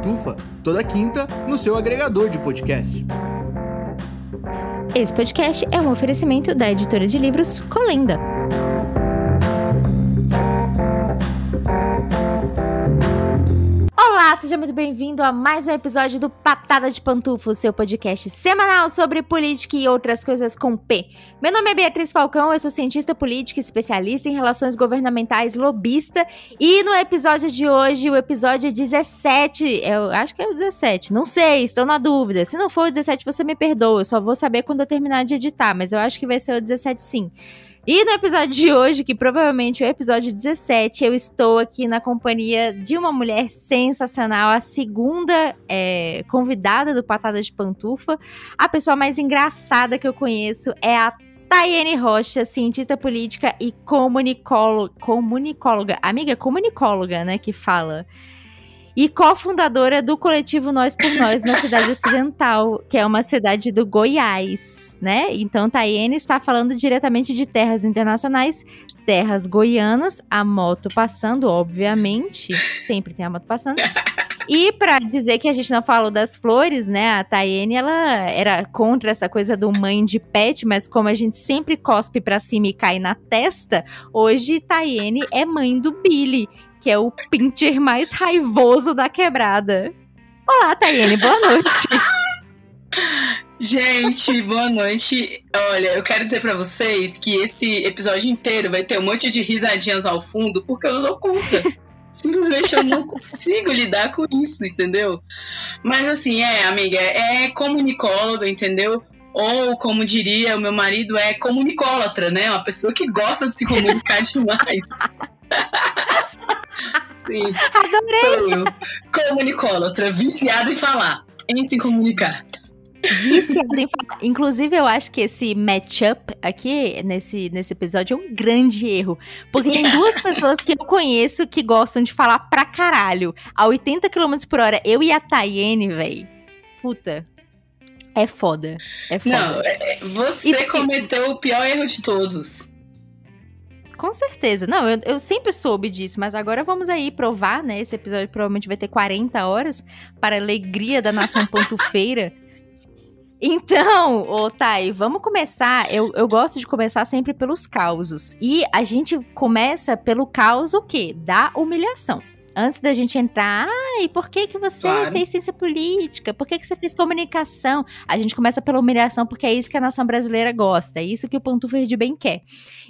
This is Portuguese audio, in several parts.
Pantufa, toda quinta no seu agregador de podcast. Esse podcast é um oferecimento da editora de livros Colenda. Olá, seja muito bem-vindo a mais um episódio do Patada de Pantufo, seu podcast semanal sobre política e outras coisas com P. Meu nome é Beatriz Falcão, eu sou cientista política, especialista em relações governamentais, lobista, e no episódio de hoje, o episódio 17, eu acho que é o 17, não sei, estou na dúvida. Se não for o 17, você me perdoa, eu só vou saber quando eu terminar de editar, mas eu acho que vai ser o 17 sim. E no episódio de hoje, que provavelmente é o episódio 17, eu estou aqui na companhia de uma mulher sensacional, a segunda é, convidada do Patada de Pantufa. A pessoa mais engraçada que eu conheço é a Tayane Rocha, cientista política e comunicóloga. comunicóloga. Amiga, comunicóloga, né, que fala e cofundadora do coletivo Nós por Nós na cidade ocidental, que é uma cidade do Goiás, né? Então Tayene está falando diretamente de terras internacionais, terras goianas, a moto passando, obviamente, sempre tem a moto passando. E para dizer que a gente não falou das flores, né? A Tayene, ela era contra essa coisa do mãe de pet, mas como a gente sempre cospe para cima e cai na testa, hoje Tayene é mãe do Billy que é o pincher mais raivoso da quebrada. Olá, Tayane, boa noite. Gente, boa noite. Olha, eu quero dizer para vocês que esse episódio inteiro vai ter um monte de risadinhas ao fundo, porque eu não dou conta. Simplesmente eu não consigo lidar com isso, entendeu? Mas assim, é, amiga, é comunicóloga, entendeu? Ou, como diria o meu marido, é comunicólatra, né? Uma pessoa que gosta de se comunicar demais. Sim. Adorei. Sou eu. Comunicólatra, viciada em falar, em se comunicar. Viciada em falar. Inclusive, eu acho que esse matchup aqui, nesse, nesse episódio, é um grande erro. Porque tem duas pessoas que eu conheço que gostam de falar pra caralho. A 80 km por hora, eu e a Tayene, véi. Puta. É foda. É foda. Não, é, você e, cometeu o pior erro de todos. Com certeza. Não, eu, eu sempre soube disso, mas agora vamos aí provar, né? Esse episódio provavelmente vai ter 40 horas para a alegria da nação pontufeira. Então, ô Thay, vamos começar. Eu, eu gosto de começar sempre pelos causos. E a gente começa pelo caos o quê? Da humilhação antes da gente entrar, e por que que você claro. fez ciência política? Por que que você fez comunicação? A gente começa pela humilhação, porque é isso que a nação brasileira gosta, é isso que o Pantufer de bem quer.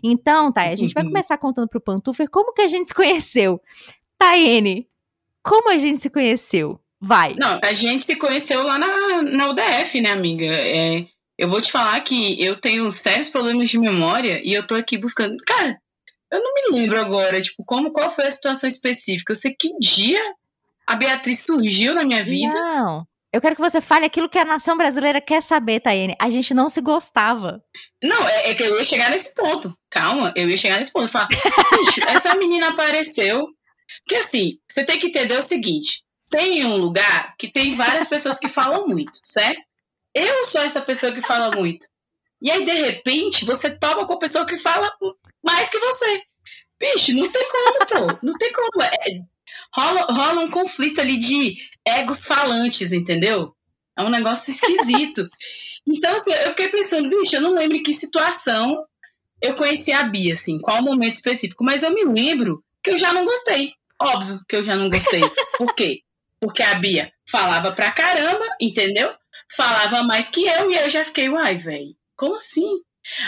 Então, tá, a gente vai uhum. começar contando pro Pantufer como que a gente se conheceu. Taene, como a gente se conheceu? Vai. Não, a gente se conheceu lá na, na UDF, né, amiga? É, eu vou te falar que eu tenho sérios problemas de memória e eu tô aqui buscando. Cara, eu não me lembro agora, tipo, como, qual foi a situação específica. Eu sei que dia a Beatriz surgiu na minha vida. Não. Eu quero que você fale aquilo que a nação brasileira quer saber, Taene. A gente não se gostava. Não, é, é, que eu ia chegar nesse ponto. Calma, eu ia chegar nesse ponto. Falar, essa menina apareceu. Porque assim, você tem que entender o seguinte: tem um lugar que tem várias pessoas que falam muito, certo? Eu sou essa pessoa que fala muito. E aí, de repente, você toma com a pessoa que fala mais que você. Bicho, não tem como, pô. Não tem como. É, rola, rola um conflito ali de egos falantes, entendeu? É um negócio esquisito. então, assim, eu fiquei pensando, bicho, eu não lembro em que situação eu conheci a Bia, assim, qual momento específico, mas eu me lembro que eu já não gostei. Óbvio que eu já não gostei. Por quê? Porque a Bia falava pra caramba, entendeu? Falava mais que eu e eu já fiquei, uai, velho como assim?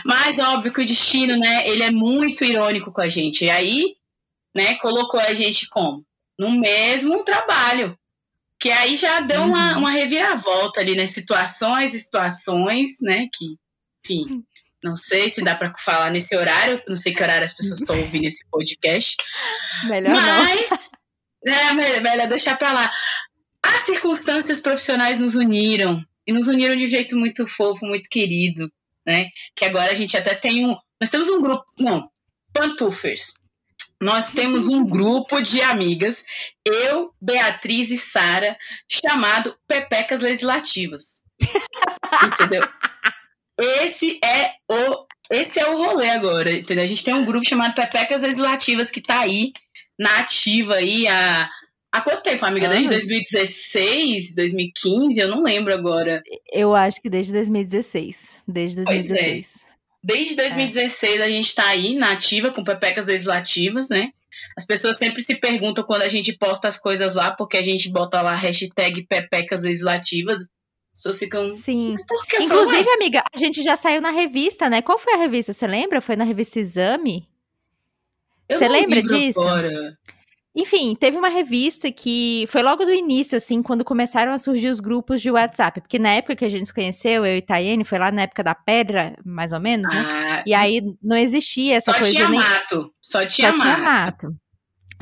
Mas óbvio que o destino, né, ele é muito irônico com a gente. E aí, né, colocou a gente como? No mesmo trabalho. Que aí já deu uhum. uma, uma reviravolta ali nas situações e situações, né, que, enfim, não sei se dá para falar nesse horário, não sei que horário as pessoas estão ouvindo esse podcast. Melhor mas, não. É, melhor deixar para lá. as circunstâncias profissionais nos uniram e nos uniram de um jeito muito fofo, muito querido, né? Que agora a gente até tem um, nós temos um grupo, não, pantufers. Nós temos um grupo de amigas, eu, Beatriz e Sara, chamado Pepecas Legislativas. Entendeu? Esse é o esse é o rolê agora, entendeu? A gente tem um grupo chamado Pepecas Legislativas que tá aí na ativa aí há Há quanto tempo, amiga? Desde 2016, 2015? Eu não lembro agora. Eu acho que desde 2016. Desde 2016. Pois é. Desde 2016 é. a gente tá aí na ativa com pepecas legislativas, né? As pessoas sempre se perguntam quando a gente posta as coisas lá, porque a gente bota lá hashtag pepecas legislativas. As pessoas ficam. Sim. Inclusive, amiga, a gente já saiu na revista, né? Qual foi a revista? Você lembra? Foi na revista Exame? Você lembra disso? Agora. Enfim, teve uma revista que foi logo do início, assim, quando começaram a surgir os grupos de WhatsApp. Porque na época que a gente se conheceu, eu e Tayane, foi lá na época da pedra, mais ou menos, né? Ah, e aí não existia essa só coisa. Tinha nem... mato. Só tinha só mato. Tinha mato.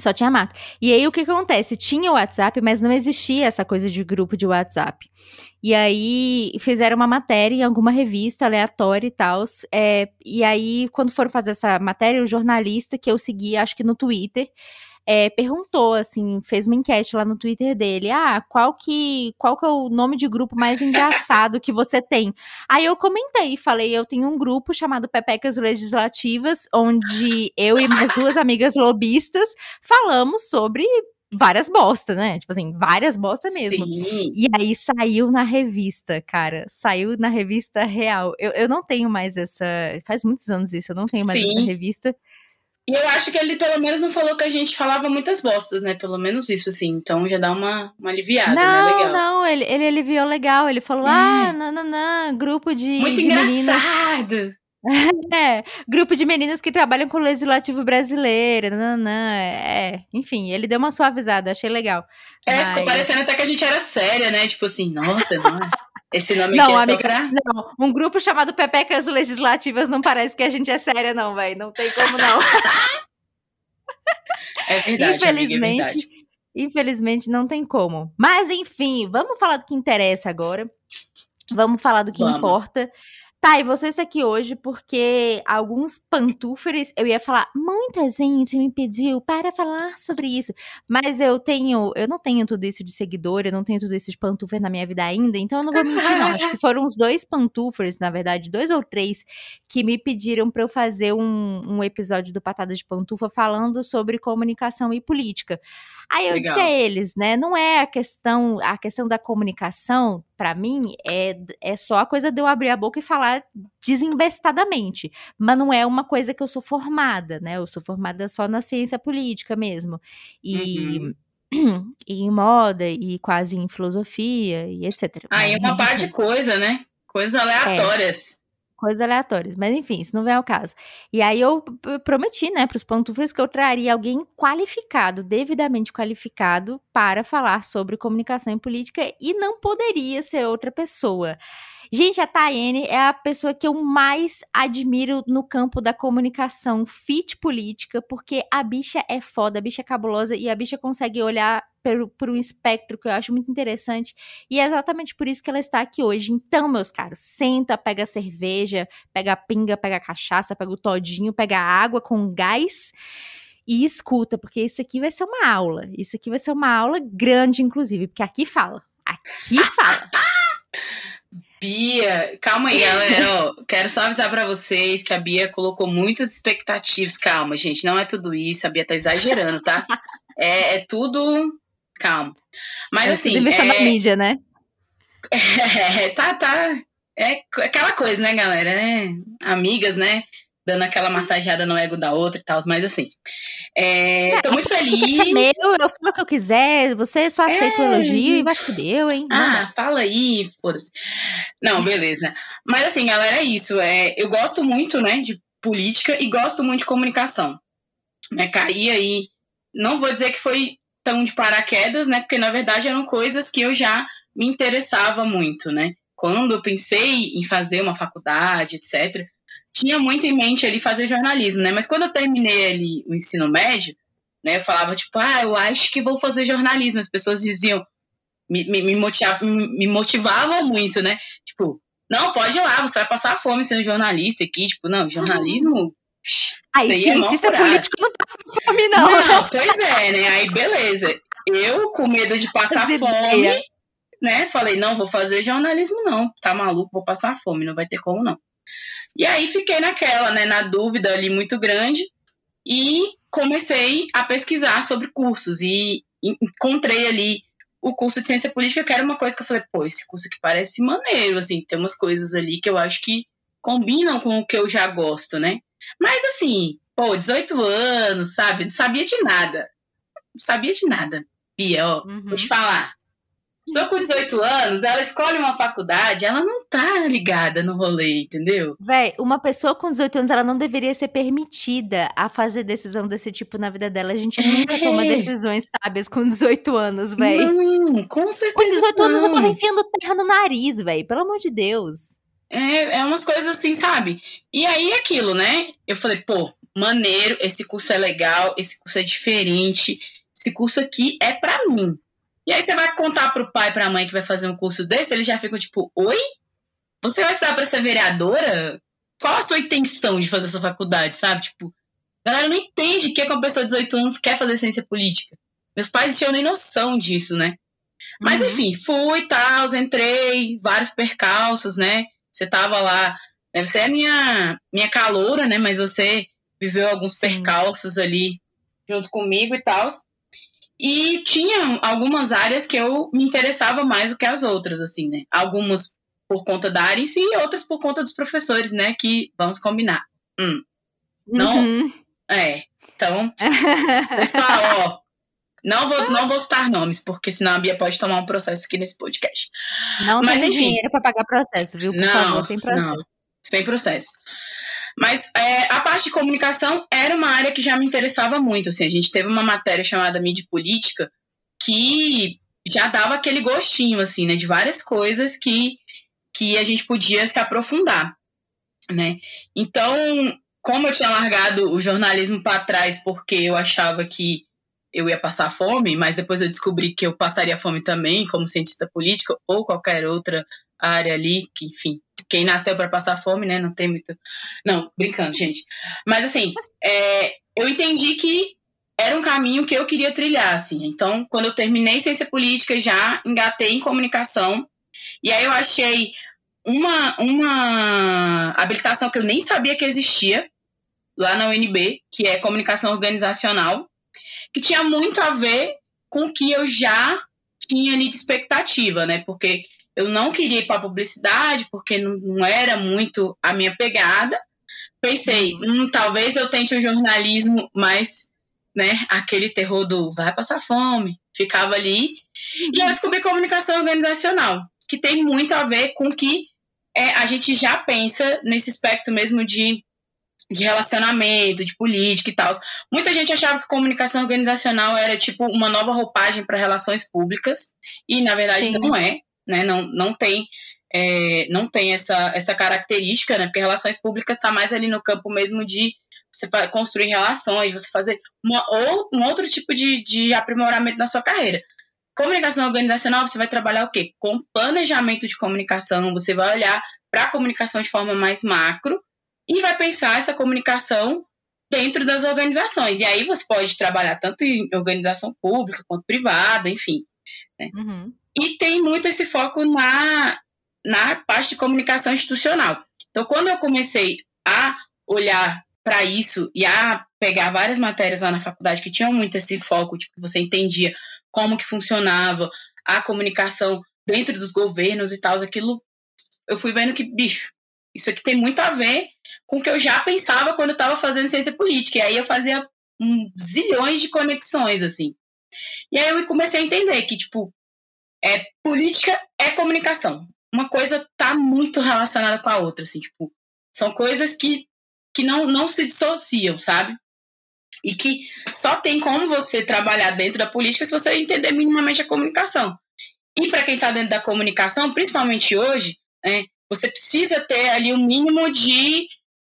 Só tinha mato. E aí o que, que acontece? Tinha o WhatsApp, mas não existia essa coisa de grupo de WhatsApp. E aí fizeram uma matéria em alguma revista aleatória e tal. É, e aí, quando foram fazer essa matéria, o jornalista que eu segui, acho que no Twitter, é, perguntou, assim, fez uma enquete lá no Twitter dele, ah, qual que, qual que é o nome de grupo mais engraçado que você tem? Aí eu comentei, falei, eu tenho um grupo chamado Pepecas Legislativas, onde eu e minhas duas amigas lobistas falamos sobre várias bosta, né? Tipo assim, várias bosta mesmo. Sim. E aí saiu na revista, cara. Saiu na revista real. Eu, eu não tenho mais essa. Faz muitos anos isso, eu não tenho mais Sim. essa revista. E eu acho que ele pelo menos não falou que a gente falava muitas bostas, né? Pelo menos isso, assim. Então já dá uma, uma aliviada, não, né? Legal. Não, ele, ele aliviou legal. Ele falou, hum. ah, não, não, não, grupo de. Muito de engraçado! Meninas... É, grupo de meninas que trabalham com o legislativo brasileiro, nanã, é, enfim, ele deu uma suavizada, achei legal. É, Mas... ficou parecendo até que a gente era séria, né? Tipo assim, nossa, não, esse nome não, aqui é amiga, pra... Não, um grupo chamado Pepecas Legislativas não parece que a gente é séria, não, velho. Não tem como, não. é verdade, Infelizmente, amiga, é verdade. infelizmente não tem como. Mas, enfim, vamos falar do que interessa agora. Vamos falar do que vamos. importa. Tá, e você está aqui hoje porque alguns pantúferes, eu ia falar, muita gente me pediu para falar sobre isso, mas eu tenho, eu não tenho tudo isso de seguidor, eu não tenho tudo isso de pantúfer na minha vida ainda, então eu não vou mentir não, acho que foram uns dois pantúferes, na verdade, dois ou três, que me pediram para eu fazer um, um episódio do Patada de Pantufa falando sobre comunicação e política. Aí eu Legal. disse a eles, né? Não é a questão, a questão da comunicação, para mim, é, é só a coisa de eu abrir a boca e falar desembestadamente. Mas não é uma coisa que eu sou formada, né? Eu sou formada só na ciência política mesmo. E. Uhum. E em moda, e quase em filosofia, e etc. Ah, e uma parte de coisa, né? Coisas aleatórias. É coisas aleatórias. Mas enfim, isso não vem ao caso. E aí eu prometi, né, para os pantufres que eu traria alguém qualificado, devidamente qualificado, para falar sobre comunicação e política e não poderia ser outra pessoa. Gente, a Tayene é a pessoa que eu mais admiro no campo da comunicação fit política, porque a bicha é foda, a bicha é cabulosa e a bicha consegue olhar por, um espectro que eu acho muito interessante. E é exatamente por isso que ela está aqui hoje. Então, meus caros, senta, pega cerveja, pega pinga, pega cachaça, pega o todinho, pega água com gás e escuta, porque isso aqui vai ser uma aula. Isso aqui vai ser uma aula grande, inclusive, porque aqui fala. Aqui fala. Bia, calma aí, galera. quero só avisar para vocês que a Bia colocou muitas expectativas. Calma, gente, não é tudo isso. A Bia tá exagerando, tá? É, é tudo. Calma. Mas é assim. Tudo é... mídia, né? É, tá, tá. É aquela coisa, né, galera? É, amigas, né? dando aquela massageada no ego da outra e tal, mas assim. É, tô muito é feliz. É meu, eu falo o que eu quiser, você só aceita é, o elogio e vai que deu, hein? Ah, fala aí, foda-se. Não, beleza. Mas assim, galera, é isso. É, eu gosto muito, né, de política e gosto muito de comunicação. Né, caí aí. Não vou dizer que foi tão de paraquedas, né? Porque na verdade eram coisas que eu já me interessava muito, né? Quando eu pensei em fazer uma faculdade, etc., tinha muito em mente ali fazer jornalismo, né? Mas quando eu terminei ali o ensino médio, né, eu falava tipo, ah, eu acho que vou fazer jornalismo. As pessoas diziam, me, me, me, motivava, me motivava muito, né? Tipo, não, pode ir lá, você vai passar fome sendo jornalista aqui. Tipo, não, jornalismo. Aí, isso aí é cientista furado. político não fome, não. Não, pois é, né? Aí, beleza. Eu, com medo de passar As fome, ideias. né? Falei, não, vou fazer jornalismo, não. Tá maluco, vou passar fome, não vai ter como, não. E aí fiquei naquela, né? Na dúvida ali muito grande. E comecei a pesquisar sobre cursos. E encontrei ali o curso de ciência política, que era uma coisa que eu falei, pô, esse curso aqui parece maneiro, assim, tem umas coisas ali que eu acho que combinam com o que eu já gosto, né? Mas assim, pô, 18 anos, sabe? Não sabia de nada. Não sabia de nada. Bia, ó, Uhum. vou te falar. Estou com 18 anos, ela escolhe uma faculdade, ela não tá ligada no rolê, entendeu? Véi, uma pessoa com 18 anos, ela não deveria ser permitida a fazer decisão desse tipo na vida dela. A gente nunca É. toma decisões sábias com 18 anos, véi. Não, com certeza. Com 18 anos eu não. tava enfiando terra no nariz, véi. Pelo amor de Deus. É, é umas coisas assim, sabe? E aí aquilo, né? Eu falei, pô, maneiro, esse curso é legal, esse curso é diferente, esse curso aqui é pra mim. E aí você vai contar pro pai e pra mãe que vai fazer um curso desse, eles já ficam tipo, oi? Você vai estudar pra ser vereadora? Qual a sua intenção de fazer essa faculdade, sabe? Tipo, a galera não entende o que é que uma pessoa de 18 anos quer fazer ciência política. Meus pais não tinham nem noção disso, né? Mas Uhum. enfim, fui e tal, entrei, vários percalços, né? Você tava lá, né? você é minha, minha caloura, né? Mas você viveu alguns percalços ali junto comigo e tal. E tinha algumas áreas que eu me interessava mais do que as outras, assim, né? Algumas por conta da área em si, e outras por conta dos professores, né? Que vamos combinar. Não. Uhum. É. Então, pessoal, ó. Não vou, não vou citar nomes, porque senão a Bia pode tomar um processo aqui nesse podcast. Não Mas, tem enfim. dinheiro pra pagar processo, viu? Por Não, favor, sem processo. não. Sem processo. Mas é, a parte de comunicação era uma área que já me interessava muito. Assim, a gente teve uma matéria chamada Mídia Política que já dava aquele gostinho, assim, né? De várias coisas que, que a gente podia se aprofundar, né? Então, como eu tinha largado o jornalismo para trás porque eu achava que eu ia passar fome, mas depois eu descobri que eu passaria fome também como cientista política ou qualquer outra área ali, que enfim, quem nasceu para passar fome, né? Não tem muito. Não, brincando, gente. Mas assim, é, eu entendi que era um caminho que eu queria trilhar, assim. Então, quando eu terminei ciência política, já engatei em comunicação. E aí eu achei uma, uma habilitação que eu nem sabia que existia lá na UNB, que é comunicação organizacional, que tinha muito a ver com o que eu já tinha ali de expectativa, né? Porque eu não queria ir para publicidade, porque não, não era muito a minha pegada. Pensei, hum, talvez eu tente o jornalismo, mas, né, aquele terror do vai passar fome, ficava ali. E eu descobri comunicação organizacional, que tem muito a ver com que é, a gente já pensa nesse aspecto mesmo de, de relacionamento, de política e tal. Muita gente achava que comunicação organizacional era tipo uma nova roupagem para relações públicas, e na verdade Sim. não é, né? Não, não tem. é, não tem essa, essa característica, né? Porque relações públicas está mais ali no campo mesmo de você construir relações, você fazer uma, ou um outro tipo de, de aprimoramento na sua carreira. Comunicação organizacional, você vai trabalhar o quê? Com planejamento de comunicação, você vai olhar para a comunicação de forma mais macro e vai pensar essa comunicação dentro das organizações. E aí você pode trabalhar tanto em organização pública quanto privada, enfim. Uhum. E tem muito esse foco na, na parte de comunicação institucional. Então, quando eu comecei a olhar para isso e a pegar várias matérias lá na faculdade que tinham muito esse foco, tipo, você entendia como que funcionava a comunicação dentro dos governos e tal, aquilo, eu fui vendo que, bicho, isso aqui tem muito a ver com o que eu já pensava quando eu estava fazendo ciência política. E aí eu fazia um zilhões de conexões, assim. E aí eu comecei a entender que, tipo, é, política é comunicação. Uma coisa tá muito relacionada com a outra, assim, tipo, são coisas que, que não, não se dissociam, sabe? E que só tem como você trabalhar dentro da política se você entender minimamente a comunicação. E para quem está dentro da comunicação, principalmente hoje, né, você precisa ter ali um mínimo de,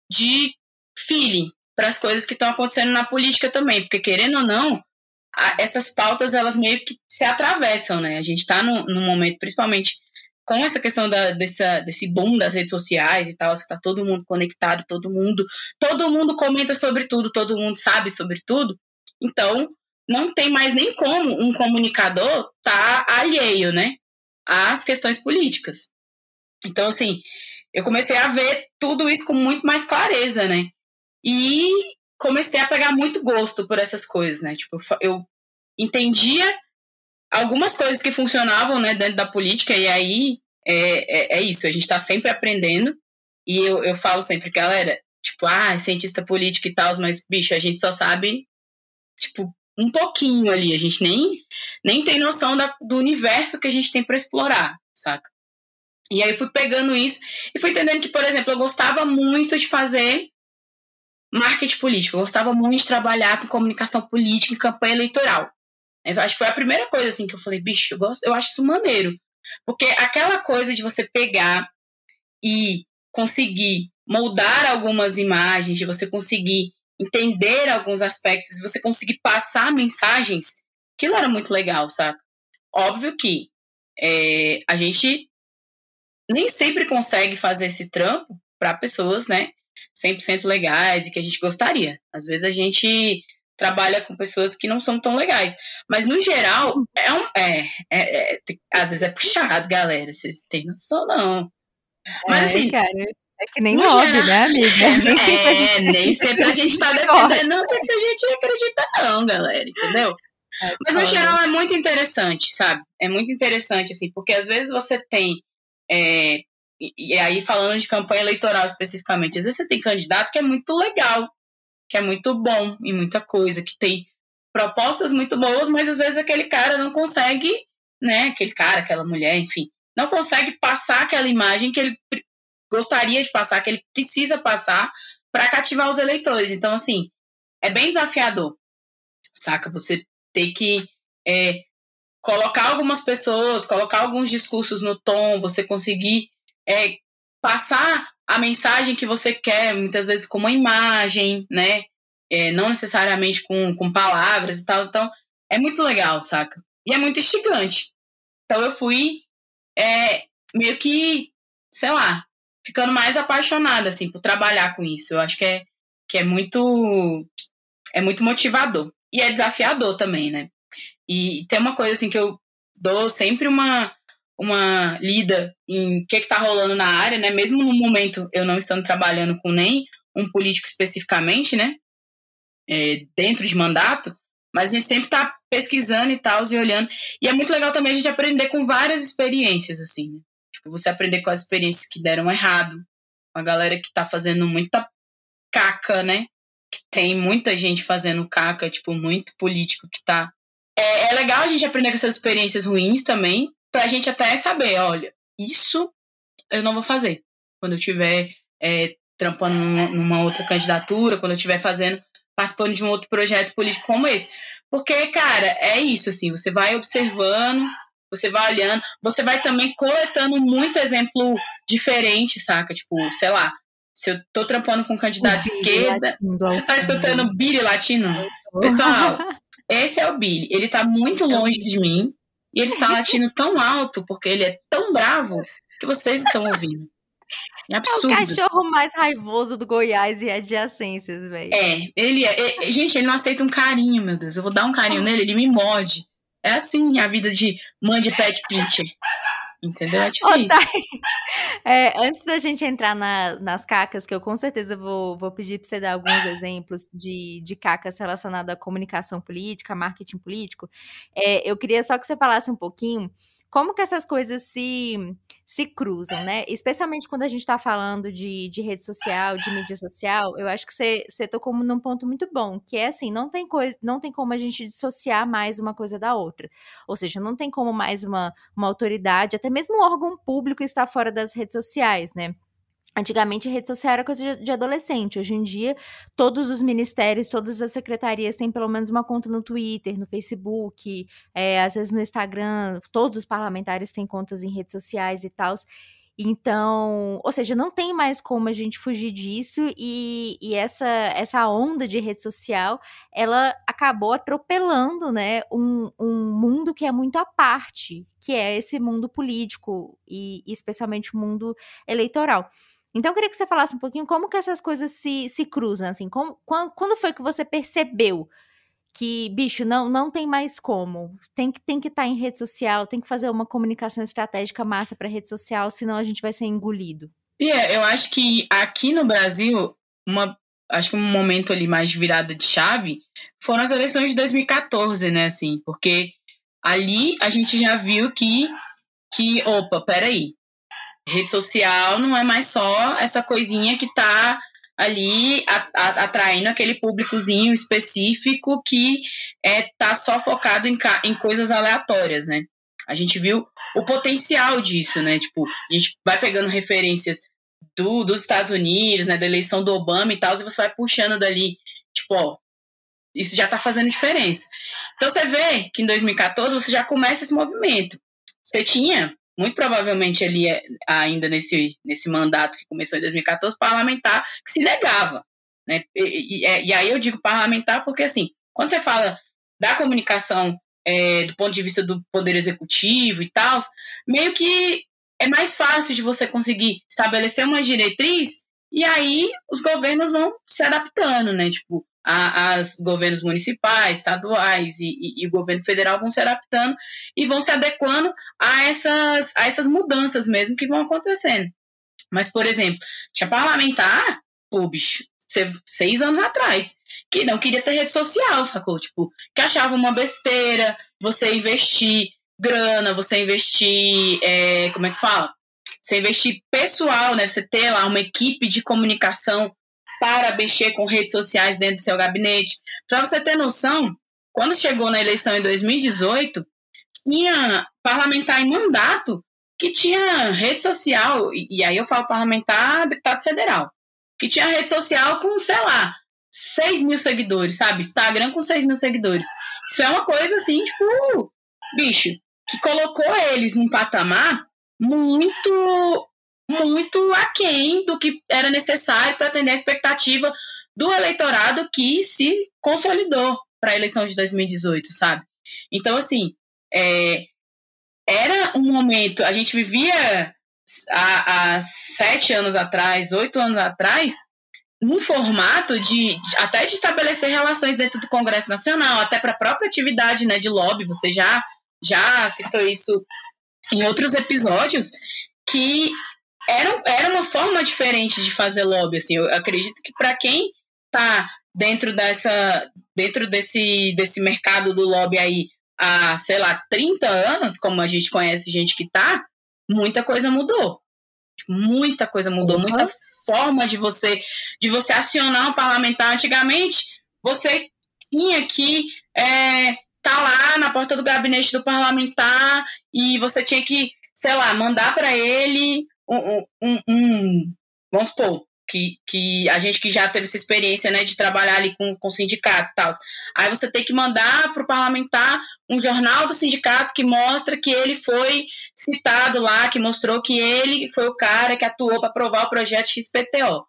de feeling para as coisas que estão acontecendo na política também, porque querendo ou não, essas pautas elas meio que se atravessam, né? A gente está num, num momento, principalmente com essa questão da, dessa, desse boom das redes sociais e tal, está todo mundo conectado, todo mundo, todo mundo comenta sobre tudo, todo mundo sabe sobre tudo. Então, não tem mais nem como um comunicador tá alheio, né, às questões políticas. Então, assim, eu comecei a ver tudo isso com muito mais clareza, né? E comecei a pegar muito gosto por essas coisas, né? Tipo, eu entendia algumas coisas que funcionavam né, dentro da política, e aí é, é, é isso, a gente está sempre aprendendo. E eu, eu falo sempre, galera, tipo, ah, é cientista político e tal, mas, bicho, a gente só sabe, tipo, um pouquinho ali, a gente nem, nem tem noção da, do universo que a gente tem para explorar, saca? E aí fui pegando isso e fui entendendo que, por exemplo, eu gostava muito de fazer marketing político, eu gostava muito de trabalhar com comunicação política e campanha eleitoral. Eu acho que foi a primeira coisa assim que eu falei, bicho, eu, gosto, eu acho isso maneiro. Porque aquela coisa de você pegar e conseguir moldar algumas imagens, de você conseguir entender alguns aspectos, de você conseguir passar mensagens, aquilo era muito legal, sabe? Óbvio que é, a gente nem sempre consegue fazer esse trampo para pessoas, né, 100% legais e que a gente gostaria. Às vezes a gente trabalha com pessoas que não são tão legais. Mas, no geral, é um. É, é, é às vezes é puxado, galera. Vocês têm noção, não. Mas, é, assim. Cara, é que nem lobby, geral, né, amiga? É, nem sempre a gente, nem sempre a gente tá defendendo o que a gente acredita, não, galera, entendeu? É, Mas no geral é muito interessante, sabe? É muito interessante, assim, porque às vezes você tem. É, e aí, falando de campanha eleitoral especificamente, às vezes você tem candidato que é muito legal, que é muito bom em muita coisa, que tem propostas muito boas, mas às vezes aquele cara não consegue, né? Aquele cara, aquela mulher, enfim, não consegue passar aquela imagem que ele gostaria de passar, que ele precisa passar para cativar os eleitores. Então, assim, é bem desafiador, saca? Você ter que é, colocar algumas pessoas, colocar alguns discursos no tom, você conseguir é, passar a mensagem que você quer, muitas vezes com uma imagem, né? É, não necessariamente com, com palavras e tal. Então, é muito legal, saca? E é muito instigante. Então, eu fui é, meio que, sei lá, ficando mais apaixonada, assim, por trabalhar com isso. Eu acho que é, que é muito. É muito motivador. E é desafiador também, né? E tem uma coisa, assim, que eu dou sempre uma uma lida em o que está rolando na área, né? Mesmo no momento eu não estando trabalhando com nem um político especificamente, né? É, dentro de mandato, mas a gente sempre está pesquisando e tal, e olhando. E é muito legal também a gente aprender com várias experiências, assim, né? Tipo, você aprender com as experiências que deram errado, com a galera que está fazendo muita caca, né? Que tem muita gente fazendo caca, tipo, muito político que tá. É, é legal a gente aprender com essas experiências ruins também, para a gente até saber, olha, isso eu não vou fazer. Quando eu estiver é, trampando numa, numa, outra candidatura, quando eu estiver fazendo, participando de um outro projeto político como esse. Porque, cara, é isso, assim, você vai observando, você vai olhando, você vai também coletando muito exemplo diferente, saca? Tipo, sei lá, se eu tô trampando com um candidato de esquerda, você tá escutando Billy Latino? Pessoal, esse é o Billy. Ele tá muito é longe de mim, e ele está latindo tão alto porque ele é tão bravo que vocês estão ouvindo. É absurdo. É o cachorro mais raivoso do Goiás e adjacências, velho. É, ele é, é, Gente, ele não aceita um carinho, meu Deus. Eu vou dar um carinho nele, ele me morde. É assim a vida de mãe de pet pincher. Entendeu? É difícil. é, antes da gente entrar na, nas cacas, que eu com certeza vou, vou pedir para você dar alguns exemplos de, de cacas relacionadas à comunicação política, marketing político, é, eu queria só que você falasse um pouquinho como que essas coisas se, se cruzam, né? Especialmente quando a gente está falando de, de rede social, de mídia social, eu acho que você, tocou num ponto muito bom, que é assim, não tem coisa, não tem como a gente dissociar mais uma coisa da outra. Ou seja, não tem como mais uma, uma autoridade, até mesmo um órgão público estar fora das redes sociais, né? Antigamente, rede social era coisa de, adolescente. Hoje em dia, todos os ministérios, todas as secretarias têm pelo menos uma conta no Twitter, no Facebook, é, às vezes no Instagram. Todos os parlamentares têm contas em redes sociais e tal. Então, ou seja, não tem mais como a gente fugir disso e, e, essa, essa onda de rede social, ela acabou atropelando, né, um, um mundo que é muito à parte, que é esse mundo político e, e especialmente o mundo eleitoral. Então, eu queria que você falasse um pouquinho como que essas coisas se, se cruzam, assim, como, quando, quando foi que você percebeu que, bicho, não, não tem mais como. Tem que tem que estar tá em rede social, tem que fazer uma comunicação estratégica massa para rede social, senão a gente vai ser engolido. Pia, eu acho que aqui no Brasil, uma, acho que um momento ali mais de virada de chave foram as eleições de 2014, né, assim, porque ali a gente já viu que, que opa, peraí, rede social não é mais só essa coisinha que tá ali a, a, atraindo aquele públicozinho específico que é, tá só focado em, em coisas aleatórias, né? A gente viu o potencial disso, né? Tipo, a gente vai pegando referências do, dos Estados Unidos, né? Da eleição do Obama e tal, e você vai puxando dali, tipo, ó, isso já tá fazendo diferença. Então você vê que em 2014 você já começa esse movimento. Você tinha muito provavelmente ali é, ainda nesse, nesse mandato que começou em 2014, parlamentar que se negava. Né? E, e, é, e aí eu digo parlamentar porque, assim, quando você fala da comunicação é, do ponto de vista do poder executivo e tal, meio que é mais fácil de você conseguir estabelecer uma diretriz e aí os governos vão se adaptando, né? Tipo, as governos municipais, estaduais e, e, e, o governo federal vão se adaptando e vão se adequando a essas, a essas mudanças mesmo que vão acontecendo. Mas, por exemplo, tinha parlamentar, pô, bicho, seis anos atrás, que não queria ter rede social, sacou? Tipo, que achava uma besteira você investir grana, você investir, é, como é que se fala? Você investir pessoal, né? Você ter lá uma equipe de comunicação para mexer com redes sociais dentro do seu gabinete. Para você ter noção, quando chegou na eleição em 2018, tinha parlamentar em mandato que tinha rede social, e aí eu falo parlamentar, deputado federal, que tinha rede social com, sei lá, 6 mil seguidores, sabe? Instagram com 6 mil seguidores. Isso é uma coisa assim, tipo, bicho, que colocou eles num patamar muito muito aquém do que era necessário para atender a expectativa do eleitorado que se consolidou para a eleição de 2018, sabe? Então, assim, é, era um momento, a gente vivia há, há sete anos atrás, oito anos atrás, num formato de, de, até de estabelecer relações dentro do Congresso Nacional, até para a própria atividade né, de lobby, você já, já citou isso em outros episódios, que era, era uma forma diferente de fazer lobby. Assim, eu acredito que para quem está dentro dessa dentro desse, desse mercado do lobby aí há, sei lá, 30 anos, como a gente conhece gente que tá, muita coisa mudou. Muita coisa mudou, uhum. muita forma de você de você acionar um parlamentar. Antigamente, você tinha que é, tá lá na porta do gabinete do parlamentar e você tinha que, sei lá, mandar para ele um, um, um, vamos supor, que, que a gente que já teve essa experiência né, de trabalhar ali com, com sindicato e tal. Aí você tem que mandar para o parlamentar um jornal do sindicato que mostra que ele foi citado lá, que mostrou que ele foi o cara que atuou para aprovar o projeto XPTO.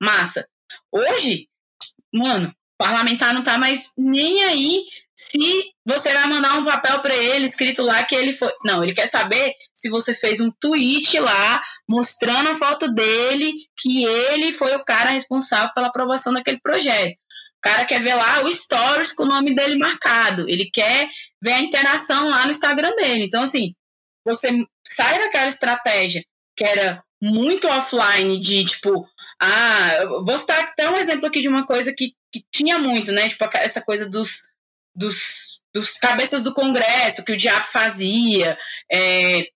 Massa. Hoje, mano, parlamentar não tá mais nem aí se você vai mandar um papel para ele escrito lá que ele foi. Não, ele quer saber se você fez um tweet lá mostrando a foto dele, que ele foi o cara responsável pela aprovação daquele projeto. O cara quer ver lá o stories com o nome dele marcado. Ele quer ver a interação lá no Instagram dele. Então, assim, você sai daquela estratégia que era muito offline de tipo, ah, vou citar até um exemplo aqui de uma coisa que, que tinha muito, né? Tipo, essa coisa dos dos, dos cabeças do Congresso, que o diabo fazia, é,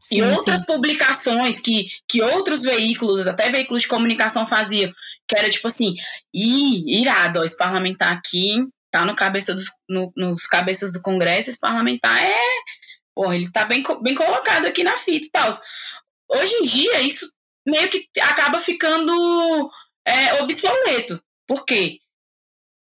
sim, e outras sim. publicações que, que outros veículos, até veículos de comunicação faziam, que era tipo assim, ih, irado, ó, esse parlamentar aqui tá no cabeça dos, no, nos cabeças do Congresso, esse parlamentar é, porra, ele tá bem, bem colocado aqui na fita e tal. Hoje em dia, isso meio que acaba ficando é, obsoleto. Por quê?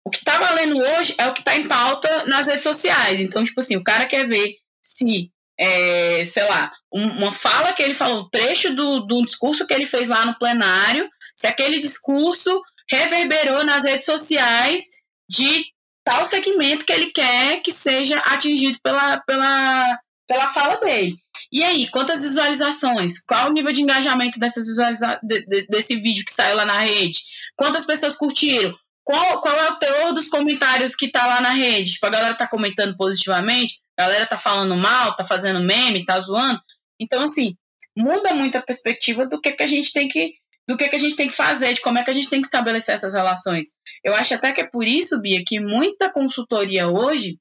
O que está valendo hoje é o que está em pauta nas redes sociais. Então, tipo assim, o cara quer ver se é, sei lá, um, uma fala que ele falou, um trecho do, do discurso que ele fez lá no plenário, se aquele discurso reverberou nas redes sociais de tal segmento que ele quer que seja atingido pela, pela, pela fala dele. E aí, quantas visualizações? Qual o nível de engajamento dessas visualiza de, de, desse vídeo que saiu lá na rede? Quantas pessoas curtiram? Qual, qual é o teor dos comentários que tá lá na rede? Tipo, a galera tá comentando positivamente, a galera tá falando mal, tá fazendo meme, tá zoando. Então, assim, muda muito a perspectiva do que, que a gente tem que do que, que a gente tem que fazer, de como é que a gente tem que estabelecer essas relações. Eu acho até que é por isso, Bia, que muita consultoria hoje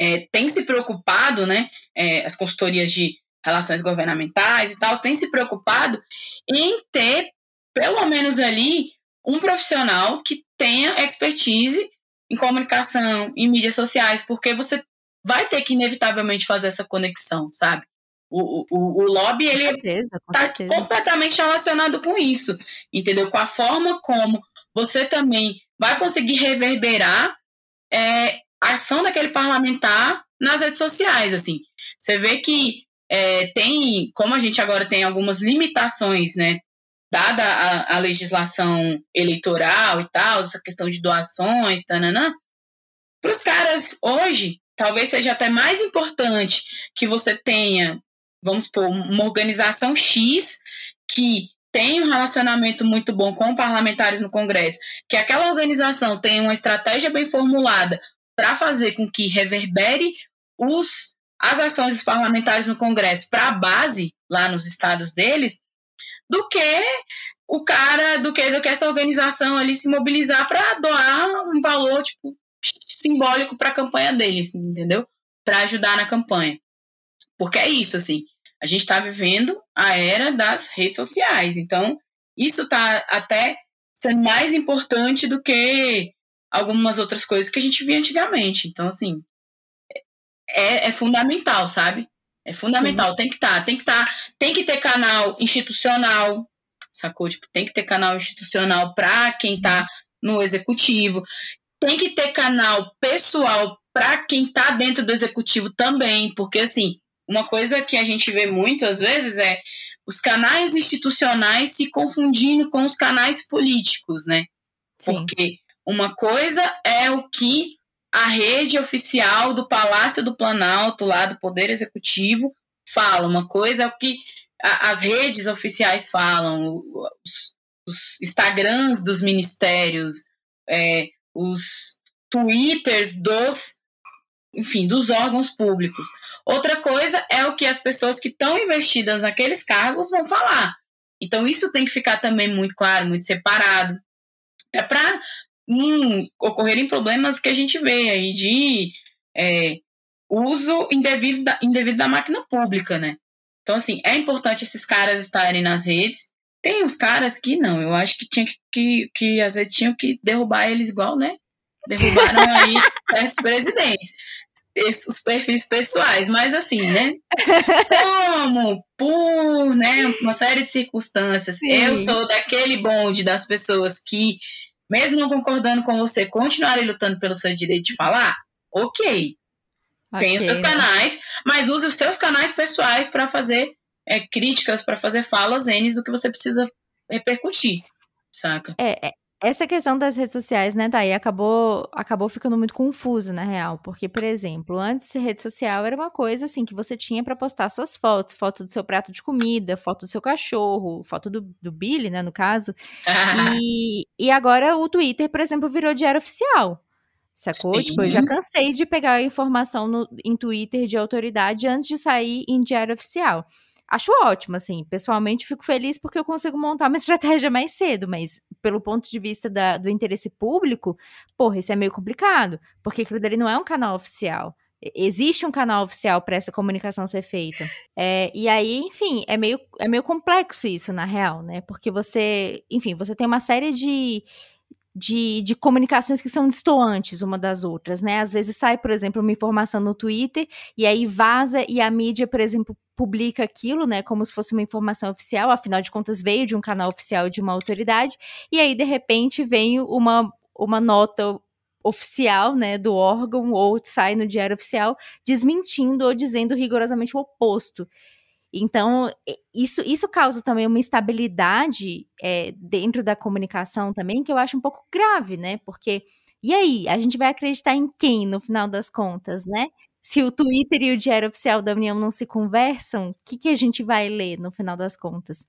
é, tem se preocupado, né? É, as consultorias de relações governamentais e tal, tem se preocupado em ter, pelo menos ali, um profissional que tenha expertise em comunicação, em mídias sociais, porque você vai ter que inevitavelmente fazer essa conexão, sabe? O, o, o lobby, ele está completamente relacionado com isso, entendeu? Com a forma como você também vai conseguir reverberar é, a ação daquele parlamentar nas redes sociais, assim. Você vê que é, tem, como a gente agora tem algumas limitações, né, dada a, a, legislação eleitoral e tal, essa questão de doações, tananã, para os caras hoje, talvez seja até mais importante que você tenha, vamos supor, uma organização X que tem um relacionamento muito bom com parlamentares no Congresso, que aquela organização tenha uma estratégia bem formulada para fazer com que reverbere os, as ações dos parlamentares no Congresso para a base, lá nos estados deles, do que o cara, do que, do que essa organização ali se mobilizar para doar um valor tipo simbólico para a campanha deles, entendeu? Para ajudar na campanha. Porque é isso, assim, a gente está vivendo a era das redes sociais, então isso está até sendo mais importante do que algumas outras coisas que a gente via antigamente. Então, assim, é, é fundamental, sabe? É fundamental, Sim. tem que estar, tá, tem que estar, tá, tem que ter canal institucional, sacou? Tipo, tem que ter canal institucional para quem está no executivo, tem que ter canal pessoal para quem está dentro do executivo também, porque assim, uma coisa que a gente vê muito às vezes é os canais institucionais se confundindo com os canais políticos, né? Sim. Porque uma coisa é o que a rede oficial do Palácio do Planalto, lá do Poder Executivo, fala. Uma coisa é o que as redes oficiais falam, os, os Instagrams dos ministérios, é, os Twitters dos, enfim, dos órgãos públicos. Outra coisa é o que as pessoas que estão investidas naqueles cargos vão falar. Então, isso tem que ficar também muito claro, muito separado. É para hum, ocorrerem problemas que a gente vê aí de é, uso indevido da, indevido da máquina pública, né? Então, assim, é importante esses caras estarem nas redes. Tem uns caras que não, eu acho que tinha que, que, que às vezes tinham que derrubar eles igual, né? Derrubaram aí certos presidentes. os perfis pessoais, mas assim, né? Como, por né, uma série de circunstâncias, Sim. eu sou daquele bonde das pessoas que mesmo não concordando com você, continuarem lutando pelo seu direito de falar, ok. okay Tem os seus canais, mas use os seus canais pessoais para fazer é, críticas, para fazer falas N do que você precisa repercutir, saca? É, é, essa questão das redes sociais, né, Daí acabou, acabou ficando muito confuso, na real. Porque, por exemplo, antes rede social era uma coisa assim que você tinha para postar suas fotos, foto do seu prato de comida, foto do seu cachorro, foto do, do Billy, né, no caso. E, e agora o Twitter, por exemplo, virou diário oficial. Sacou? Sim. Tipo, eu já cansei de pegar informação no, em Twitter de autoridade antes de sair em diário oficial acho ótimo, assim. Pessoalmente, fico feliz porque eu consigo montar uma estratégia mais cedo, mas pelo ponto de vista da, do interesse público, porra, isso é meio complicado, porque aquilo dali não é um canal oficial. Existe um canal oficial para essa comunicação ser feita. É, e aí, enfim, é meio, é meio complexo isso, na real, né? Porque você, enfim, você tem uma série de, de, de, comunicações que são distantes uma das outras, né? Às vezes sai, por exemplo, uma informação no Twitter e aí vaza e a mídia, por exemplo, publica aquilo, né, como se fosse uma informação oficial, afinal de contas veio de um canal oficial de uma autoridade, e aí de repente vem uma, uma nota oficial, né, do órgão ou sai no diário oficial desmentindo ou dizendo rigorosamente o oposto. Então, isso, isso causa também uma instabilidade é, dentro da comunicação também, que eu acho um pouco grave, né? Porque, e aí, a gente vai acreditar em quem no final das contas, né? Se o Twitter e o Diário Oficial da União não se conversam, o que, que a gente vai ler no final das contas?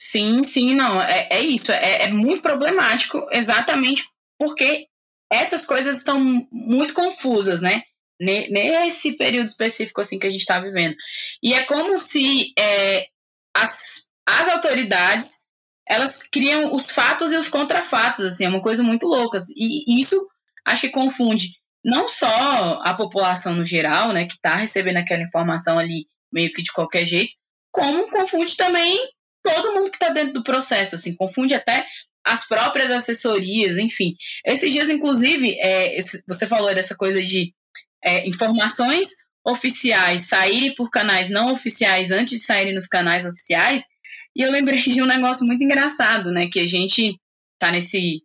Sim, sim, não, é, é isso, é, é muito problemático, exatamente porque essas coisas estão muito confusas, né? Nesse período específico assim que a gente está vivendo. E é como se é, as, as autoridades elas criam os fatos e os contrafatos, assim, é uma coisa muito louca. E isso acho que confunde não só a população no geral, né, que está recebendo aquela informação ali meio que de qualquer jeito, como confunde também todo mundo que está dentro do processo, assim, confunde até as próprias assessorias, enfim. Esses dias, inclusive, é, você falou dessa coisa de é, informações oficiais saírem por canais não oficiais antes de saírem nos canais oficiais, e eu lembrei de um negócio muito engraçado, né, que a gente tá nesse,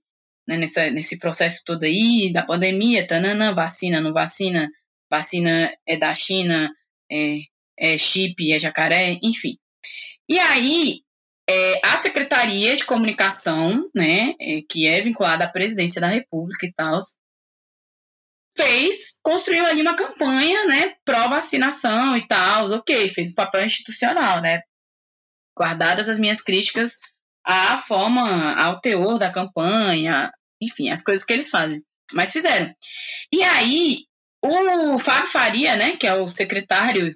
né, nessa, nesse processo todo aí, da pandemia, tanana, vacina, não vacina, vacina é da China, é, é chip, é jacaré, enfim. E aí, é, a Secretaria de Comunicação, né, é, que é vinculada à presidência da República e tal, fez, construiu ali uma campanha, né, pró-vacinação e tal, ok, fez o papel institucional, né, guardadas as minhas críticas à forma, ao teor da campanha, enfim, as coisas que eles fazem, mas fizeram. E aí, o Fábio Faria, né, que é o secretário,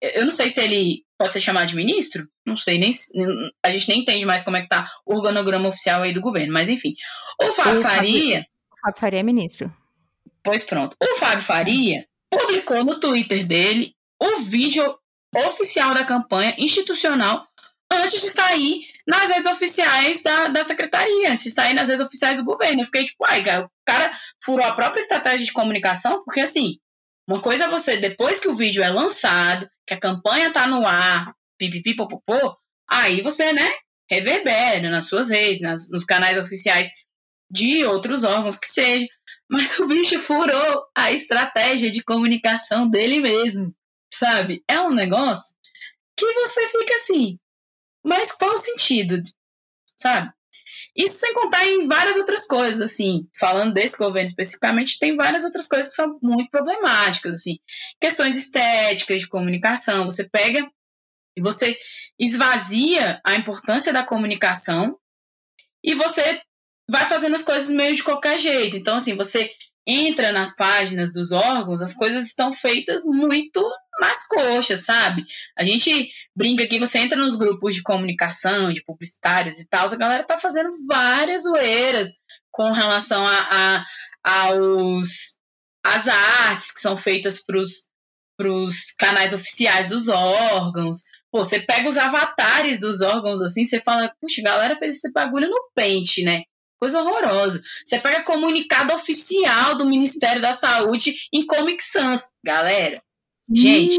eu não sei se ele pode ser chamado de ministro? Não sei, nem, a gente nem entende mais como é que tá o organograma oficial aí do governo, mas enfim. O Fábio Faria. O Fábio Faria é ministro. Pois pronto. O Fábio Faria publicou no Twitter dele o vídeo oficial da campanha institucional antes de sair nas redes oficiais da, da secretaria, antes de sair nas redes oficiais do governo. Eu fiquei tipo, ai, o cara furou a própria estratégia de comunicação, porque assim, uma coisa é você, depois que o vídeo é lançado, que a campanha tá no ar, pipipi, popopô, aí você, né, reverbera nas suas redes, nas, nos canais oficiais de outros órgãos que seja. Mas o bicho furou a estratégia de comunicação dele mesmo, sabe? É um negócio que você fica assim, mas qual o sentido, sabe? Isso sem contar em várias outras coisas, assim, falando desse governo especificamente, tem várias outras coisas que são muito problemáticas, assim, questões estéticas, de comunicação, você pega e você esvazia a importância da comunicação e você vai fazendo as coisas meio de qualquer jeito. Então, assim, você entra nas páginas dos órgãos, as coisas estão feitas muito nas coxas, sabe? A gente brinca que você entra nos grupos de comunicação, de publicitários e tal, a galera tá fazendo várias zoeiras com relação a, a aos as artes que são feitas para os canais oficiais dos órgãos. Pô, você pega os avatares dos órgãos assim, você fala, puxa, a galera fez esse bagulho no pente, né? Coisa horrorosa. Você pega comunicado oficial do Ministério da Saúde em Comic Sans. Galera, Gente,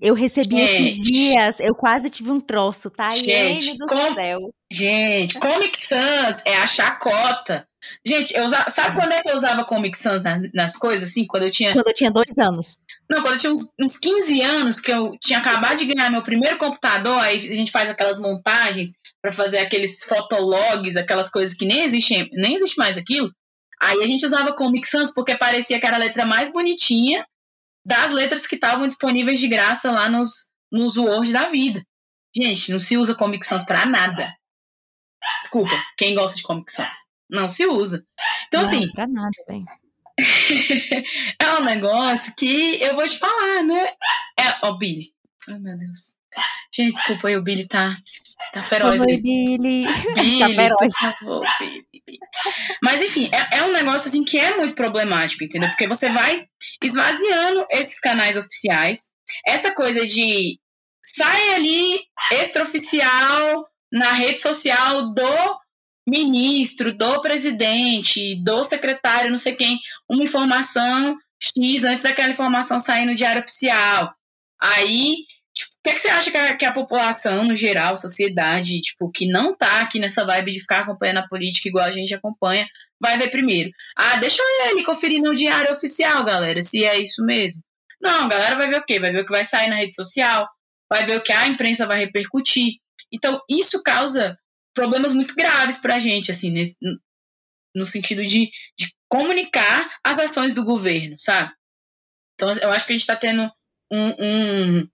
eu recebi gente, esses dias, eu quase tive um troço, tá? Gente, do com, céu. gente, Comic Sans é a chacota. Gente, eu usava, sabe quando é que eu usava Comic Sans nas, nas coisas, assim? Quando eu tinha. Quando eu tinha dois anos. Não, quando eu tinha uns, uns 15 anos, que eu tinha acabado de ganhar meu primeiro computador, aí a gente faz aquelas montagens para fazer aqueles fotologs, aquelas coisas que nem existem, nem existe mais aquilo. Aí a gente usava Comic Sans porque parecia que era a letra mais bonitinha das letras que estavam disponíveis de graça lá nos, nos Word da vida. Gente, não se usa Comic Sans pra nada. Desculpa, quem gosta de Comic Sans. Não se usa. Então, não, assim. Pra nada, bem. é um negócio que eu vou te falar, né? É, ó, Billy. Ai, meu Deus. Gente, desculpa aí, o Billy tá, tá feroz. Oi, Billy. Billy, tá feroz. por favor, Billy. Mas, enfim, é, é, um negócio assim que é muito problemático, entendeu? Porque você vai esvaziando esses canais oficiais. Essa coisa de sai ali extraoficial na rede social do ministro, do presidente, do secretário, não sei quem, uma informação X antes daquela informação sair no diário oficial. Aí que, é que você acha que a, que a, população, no geral, sociedade, tipo, que não tá aqui nessa vibe de ficar acompanhando a política igual a gente acompanha, vai ver primeiro? Ah, deixa eu ali conferir no diário oficial, galera, se é isso mesmo. Não, a galera vai ver o quê? Vai ver o que vai sair na rede social, vai ver o que a imprensa vai repercutir. Então, isso causa problemas muito graves pra gente, assim, nesse, no sentido de, de comunicar as ações do governo, sabe? Então, eu acho que a gente está tendo um, um.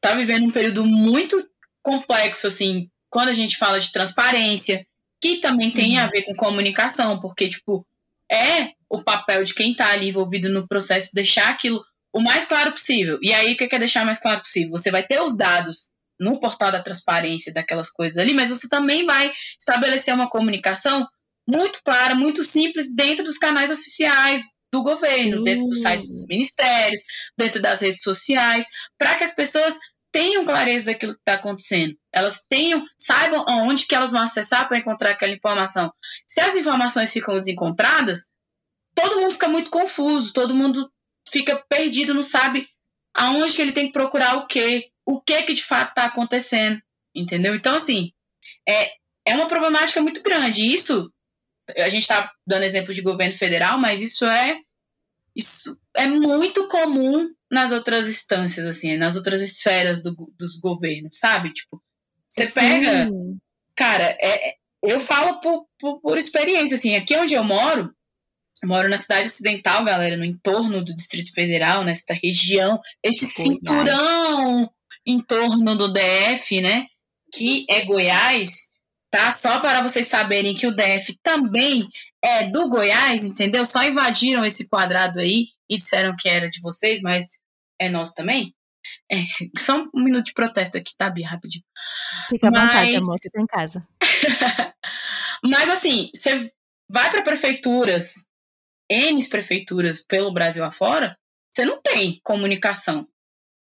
tá vivendo um período muito complexo, assim, quando a gente fala de transparência, que também tem uhum. a ver com comunicação, porque, tipo, é o papel de quem está ali envolvido no processo deixar aquilo o mais claro possível. E aí, o que é deixar mais claro possível? Você vai ter os dados no portal da transparência daquelas coisas ali, mas você também vai estabelecer uma comunicação muito clara, muito simples dentro dos canais oficiais do governo, Sim. dentro dos sites dos ministérios, dentro das redes sociais, para que as pessoas tenham clareza daquilo que está acontecendo. Elas tenham, saibam aonde que elas vão acessar para encontrar aquela informação. Se as informações ficam desencontradas, todo mundo fica muito confuso, todo mundo fica perdido, não sabe aonde que ele tem que procurar o quê, o que que de fato está acontecendo, entendeu? Então, assim, é, é uma problemática muito grande. Isso a gente está dando exemplo de governo federal, mas isso é isso é muito comum nas outras instâncias, assim, nas outras esferas do, dos governos, sabe? Tipo, você Sim. pega. Cara, é, eu falo por, por, por, experiência, assim, aqui onde eu moro, eu moro na cidade ocidental, galera, no entorno do Distrito Federal, nesta região, esse cinturão em torno do DF, né? Que é Goiás, tá? Só para vocês saberem que o DF também é do Goiás, entendeu? Só invadiram esse quadrado aí e disseram que era de vocês, mas é nosso também. É, só um minuto de protesto aqui, tá, Bia? Rapidinho. Fica à mas... vontade, amor, você tá em casa. mas assim, você vai para prefeituras, N prefeituras pelo Brasil afora, você não tem comunicação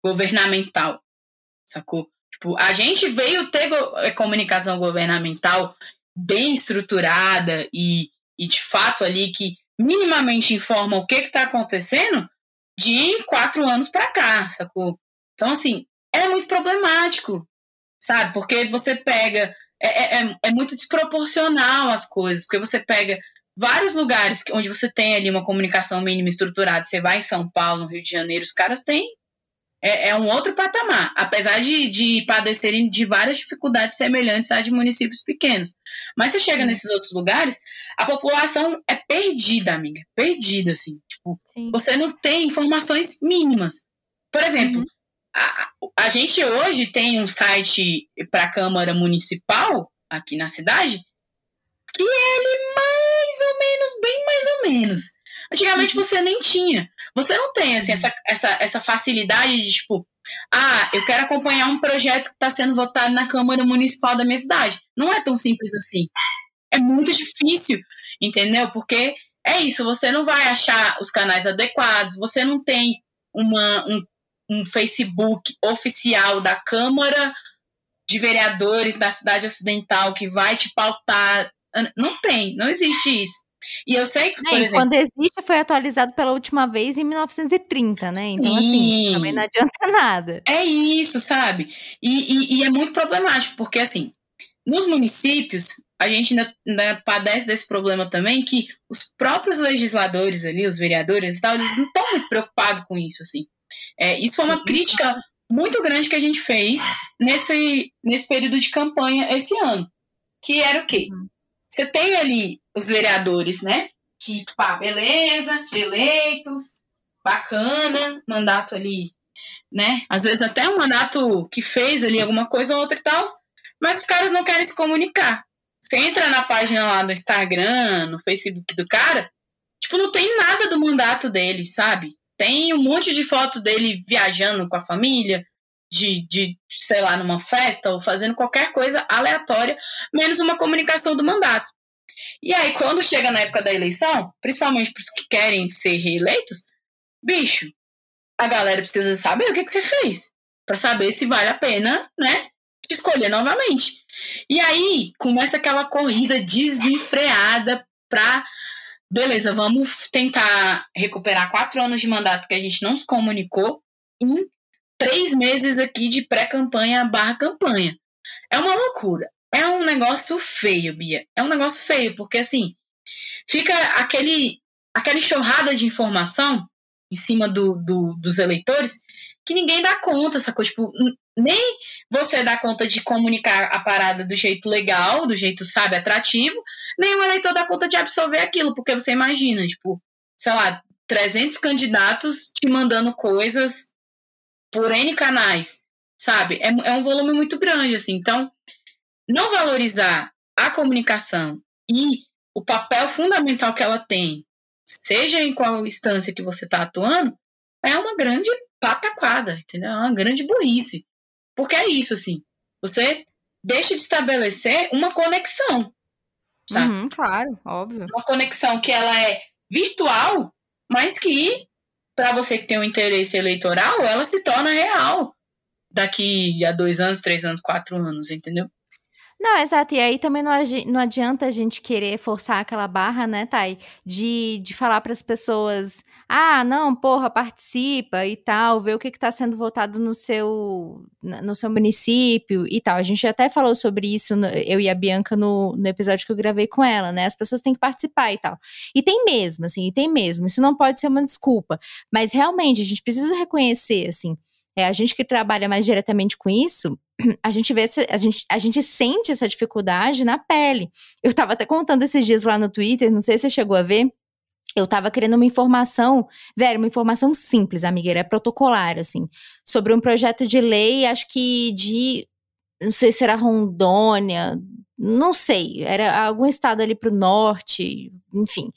governamental, sacou? Tipo, a gente veio ter é, comunicação governamental bem estruturada e, e de fato ali que minimamente informa o que está acontecendo de quatro anos para cá, sacou? Então, assim, é muito problemático, sabe? Porque você pega. É, é, é, é muito desproporcional as coisas, porque você pega vários lugares onde você tem ali uma comunicação mínima estruturada. Você vai em São Paulo, no Rio de Janeiro, os caras têm é, é um outro patamar, apesar de, de padecerem de várias dificuldades semelhantes às de municípios pequenos. Mas você chega nesses outros lugares, a população é perdida, amiga. Perdida, assim. Tipo, você não tem informações mínimas. Por exemplo, uhum. a, a gente hoje tem um site para a Câmara Municipal, aqui na cidade, que ele mais ou menos, bem mais ou menos Antigamente uhum. você nem tinha. Você não tem assim, essa, essa, essa facilidade de, tipo, ah, eu quero acompanhar um projeto que está sendo votado na Câmara Municipal da minha cidade. Não é tão simples assim. É muito difícil, entendeu? Porque é isso, você não vai achar os canais adequados, você não tem uma, um, um Facebook oficial da Câmara de Vereadores da cidade ocidental que vai te pautar. Não tem, não existe isso. E eu sei que, por é, exemplo, quando existe foi atualizado pela última vez em 1930, né? Então, assim, Sim. assim, também não adianta nada. É isso, sabe? E, e, e, é muito problemático, porque, assim, nos municípios, a gente ainda, ainda, padece desse problema também, que os próprios legisladores ali, os vereadores e tal, eles não estão muito preocupados com isso, assim. É, isso foi uma crítica muito grande que a gente fez nesse, nesse período de campanha esse ano. Que era o quê? Você tem ali os vereadores, né? Que, pá, beleza, eleitos, bacana, mandato ali, né? Às vezes até um mandato que fez ali alguma coisa ou outra e tal, mas os caras não querem se comunicar. Você entra na página lá no Instagram, no Facebook do cara, tipo, não tem nada do mandato dele, sabe? Tem um monte de foto dele viajando com a família, de, de, sei lá, numa festa ou fazendo qualquer coisa aleatória, menos uma comunicação do mandato. E aí, quando chega na época da eleição, principalmente para os que querem ser reeleitos, bicho, a galera precisa saber o que, que você fez, para saber se vale a pena, né, te escolher novamente. E aí começa aquela corrida desenfreada para beleza, vamos tentar recuperar quatro anos de mandato que a gente não se comunicou três meses aqui de pré-campanha barra campanha. É uma loucura. É um negócio feio, Bia. É um negócio feio, porque assim, fica aquele, aquela enxurrada de informação em cima do, do, dos eleitores que ninguém dá conta, sacou? Tipo, nem você dá conta de comunicar a parada do jeito legal, do jeito, sabe, atrativo, nem o eleitor dá conta de absorver aquilo, porque você imagina, tipo, sei lá, 300 candidatos te mandando coisas por N canais, sabe? É, é um volume muito grande, assim. Então, não valorizar a comunicação e o papel fundamental que ela tem, seja em qual instância que você está atuando, é uma grande pataquada, entendeu? É uma grande burrice. Porque é isso, assim. Você deixa de estabelecer uma conexão. Sabe? Uhum, claro, óbvio. Uma conexão que ela é virtual, mas que, para você que tem um interesse eleitoral, ela se torna real daqui a dois anos, três anos, quatro anos, entendeu? Não, exato. E aí também não, adianta a gente querer forçar aquela barra, né, Thay? De, de falar para as pessoas, ah, não, porra, participa e tal, vê o que está sendo votado no seu, no seu município e tal. A gente até falou sobre isso, eu e a Bianca, no, no episódio que eu gravei com ela, né? As pessoas têm que participar e tal. E tem mesmo, assim, e tem mesmo. Isso não pode ser uma desculpa. Mas realmente, a gente precisa reconhecer, assim, é, a gente que trabalha mais diretamente com isso, a gente vê, a gente, a gente sente essa dificuldade na pele. Eu estava até contando esses dias lá no Twitter, não sei se você chegou a ver. Eu estava querendo uma informação, velho, uma informação simples, amiga, era protocolar, assim, sobre um projeto de lei, acho que de, não sei se era Rondônia, não sei, era algum estado ali para o norte, enfim,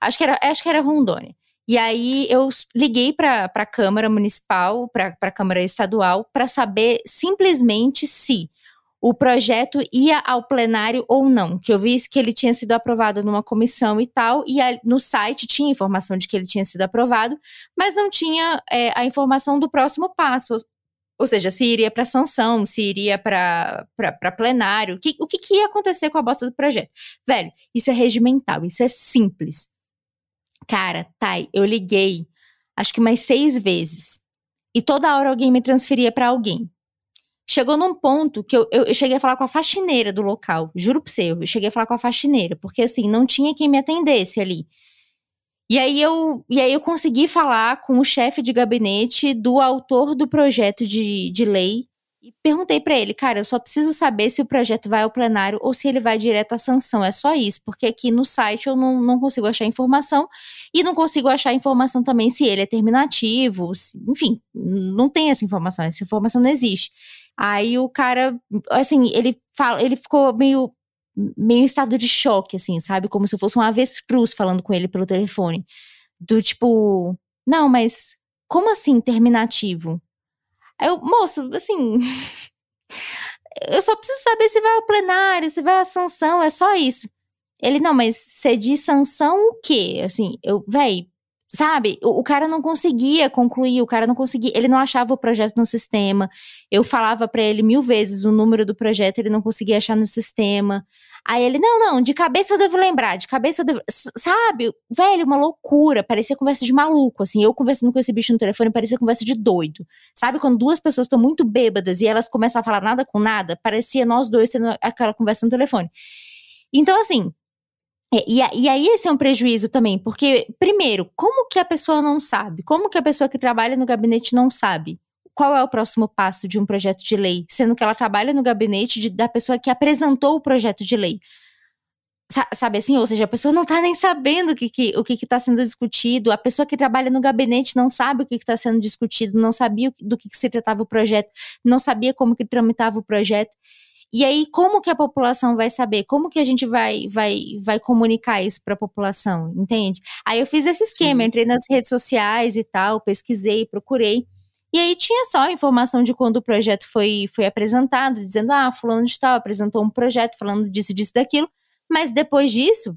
acho que era, acho que era Rondônia. E aí eu liguei para a Câmara Municipal, para a Câmara Estadual, para saber simplesmente se o projeto ia ao plenário ou não. Que eu vi que ele tinha sido aprovado numa comissão e tal, e no site tinha informação de que ele tinha sido aprovado, mas não tinha é, a informação do próximo passo. Ou seja, se iria para sanção, se iria para plenário, que, o que, que ia acontecer com a bosta do projeto. Velho, isso é regimental, isso é simples. Cara, Thay, eu liguei acho que mais seis vezes. E toda hora alguém me transferia para alguém. Chegou num ponto que eu, eu, eu, cheguei a falar com a faxineira do local. Juro pra você, eu cheguei a falar com a faxineira, porque assim, não tinha quem me atendesse ali. E aí eu, e aí eu consegui falar com o chefe de gabinete do autor do projeto de, de lei e perguntei para ele, cara, eu só preciso saber se o projeto vai ao plenário ou se ele vai direto à sanção. É só isso, porque aqui no site eu não, não consigo achar informação e não consigo achar informação também se ele é terminativo, se, enfim, não tem essa informação, essa informação não existe. Aí o cara, assim, ele fala, ele ficou meio meio estado de choque, assim, sabe? Como se fosse um avestruz falando com ele pelo telefone. Do tipo, não, mas como assim terminativo? Aí eu, moço, assim. eu só preciso saber se vai ao plenário, se vai à sanção, é só isso. Ele, não, mas você diz sanção o quê? Assim, eu, véi, sabe? O, o, cara não conseguia concluir, o cara não conseguia, ele não achava o projeto no sistema. Eu falava para ele mil vezes o número do projeto, ele não conseguia achar no sistema. Aí ele, não, não, de cabeça eu devo lembrar, de cabeça eu devo. Sabe? Velho, uma loucura. Parecia conversa de maluco, assim. Eu conversando com esse bicho no telefone, parecia conversa de doido. Sabe? Quando duas pessoas estão muito bêbadas e elas começam a falar nada com nada, parecia nós dois tendo aquela conversa no telefone. Então, assim. E, e aí, esse é um prejuízo também, porque, primeiro, como que a pessoa não sabe? Como que a pessoa que trabalha no gabinete não sabe? qual é o próximo passo de um projeto de lei, sendo que ela trabalha no gabinete de, da pessoa que apresentou o projeto de lei. Sa sabe assim? Ou seja, a pessoa não está nem sabendo o que, que, o que está sendo discutido, a pessoa que trabalha no gabinete não sabe o que está sendo discutido, não sabia do que, que se tratava o projeto, não sabia como que tramitava o projeto. E aí, como que a população vai saber? Como que a gente vai vai, vai comunicar isso para a população, entende? Aí eu fiz esse esquema, Sim. entrei nas redes sociais e tal, pesquisei, procurei. E aí tinha só a informação de quando o projeto foi, foi apresentado, dizendo, ah, fulano de tal apresentou um projeto falando disso, disso, daquilo. Mas depois disso,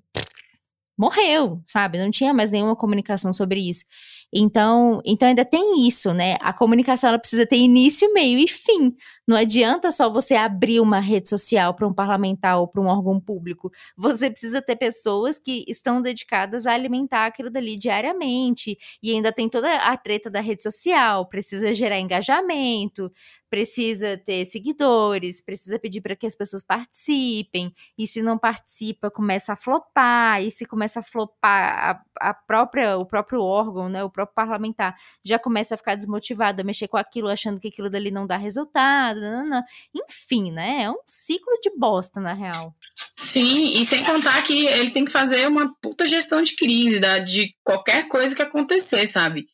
morreu, sabe? Não tinha mais nenhuma comunicação sobre isso. Então, então ainda tem isso, né? A comunicação ela precisa ter início, meio e fim. Não adianta só você abrir uma rede social para um parlamentar ou para um órgão público. Você precisa ter pessoas que estão dedicadas a alimentar aquilo dali diariamente. E ainda tem toda a treta da rede social, precisa gerar engajamento, precisa ter seguidores, precisa pedir para que as pessoas participem, e se não participa, começa a flopar, e se começa a flopar a, a própria, o próprio órgão, né, o próprio parlamentar, já começa a ficar desmotivado a mexer com aquilo, achando que aquilo dali não dá resultado, nanana. enfim, né, é um ciclo de bosta, na real. Sim, e sem contar que ele tem que fazer uma puta gestão de crise, da, de qualquer coisa que acontecer, sabe?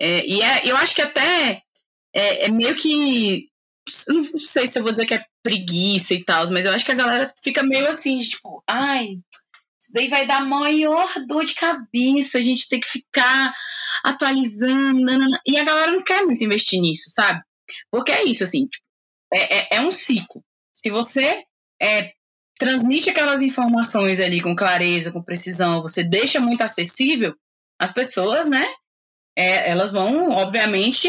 É, e é, eu acho que até é, é meio que. Não sei se eu vou dizer que é preguiça e tal, mas eu acho que a galera fica meio assim, tipo, ai, isso daí vai dar maior dor de cabeça, a gente tem que ficar atualizando. Nanana. E a galera não quer muito investir nisso, sabe? Porque é isso, assim, tipo, é, é, é, um ciclo. Se você é, transmite aquelas informações ali com clareza, com precisão, você deixa muito acessível, as pessoas, né? É, elas vão, obviamente,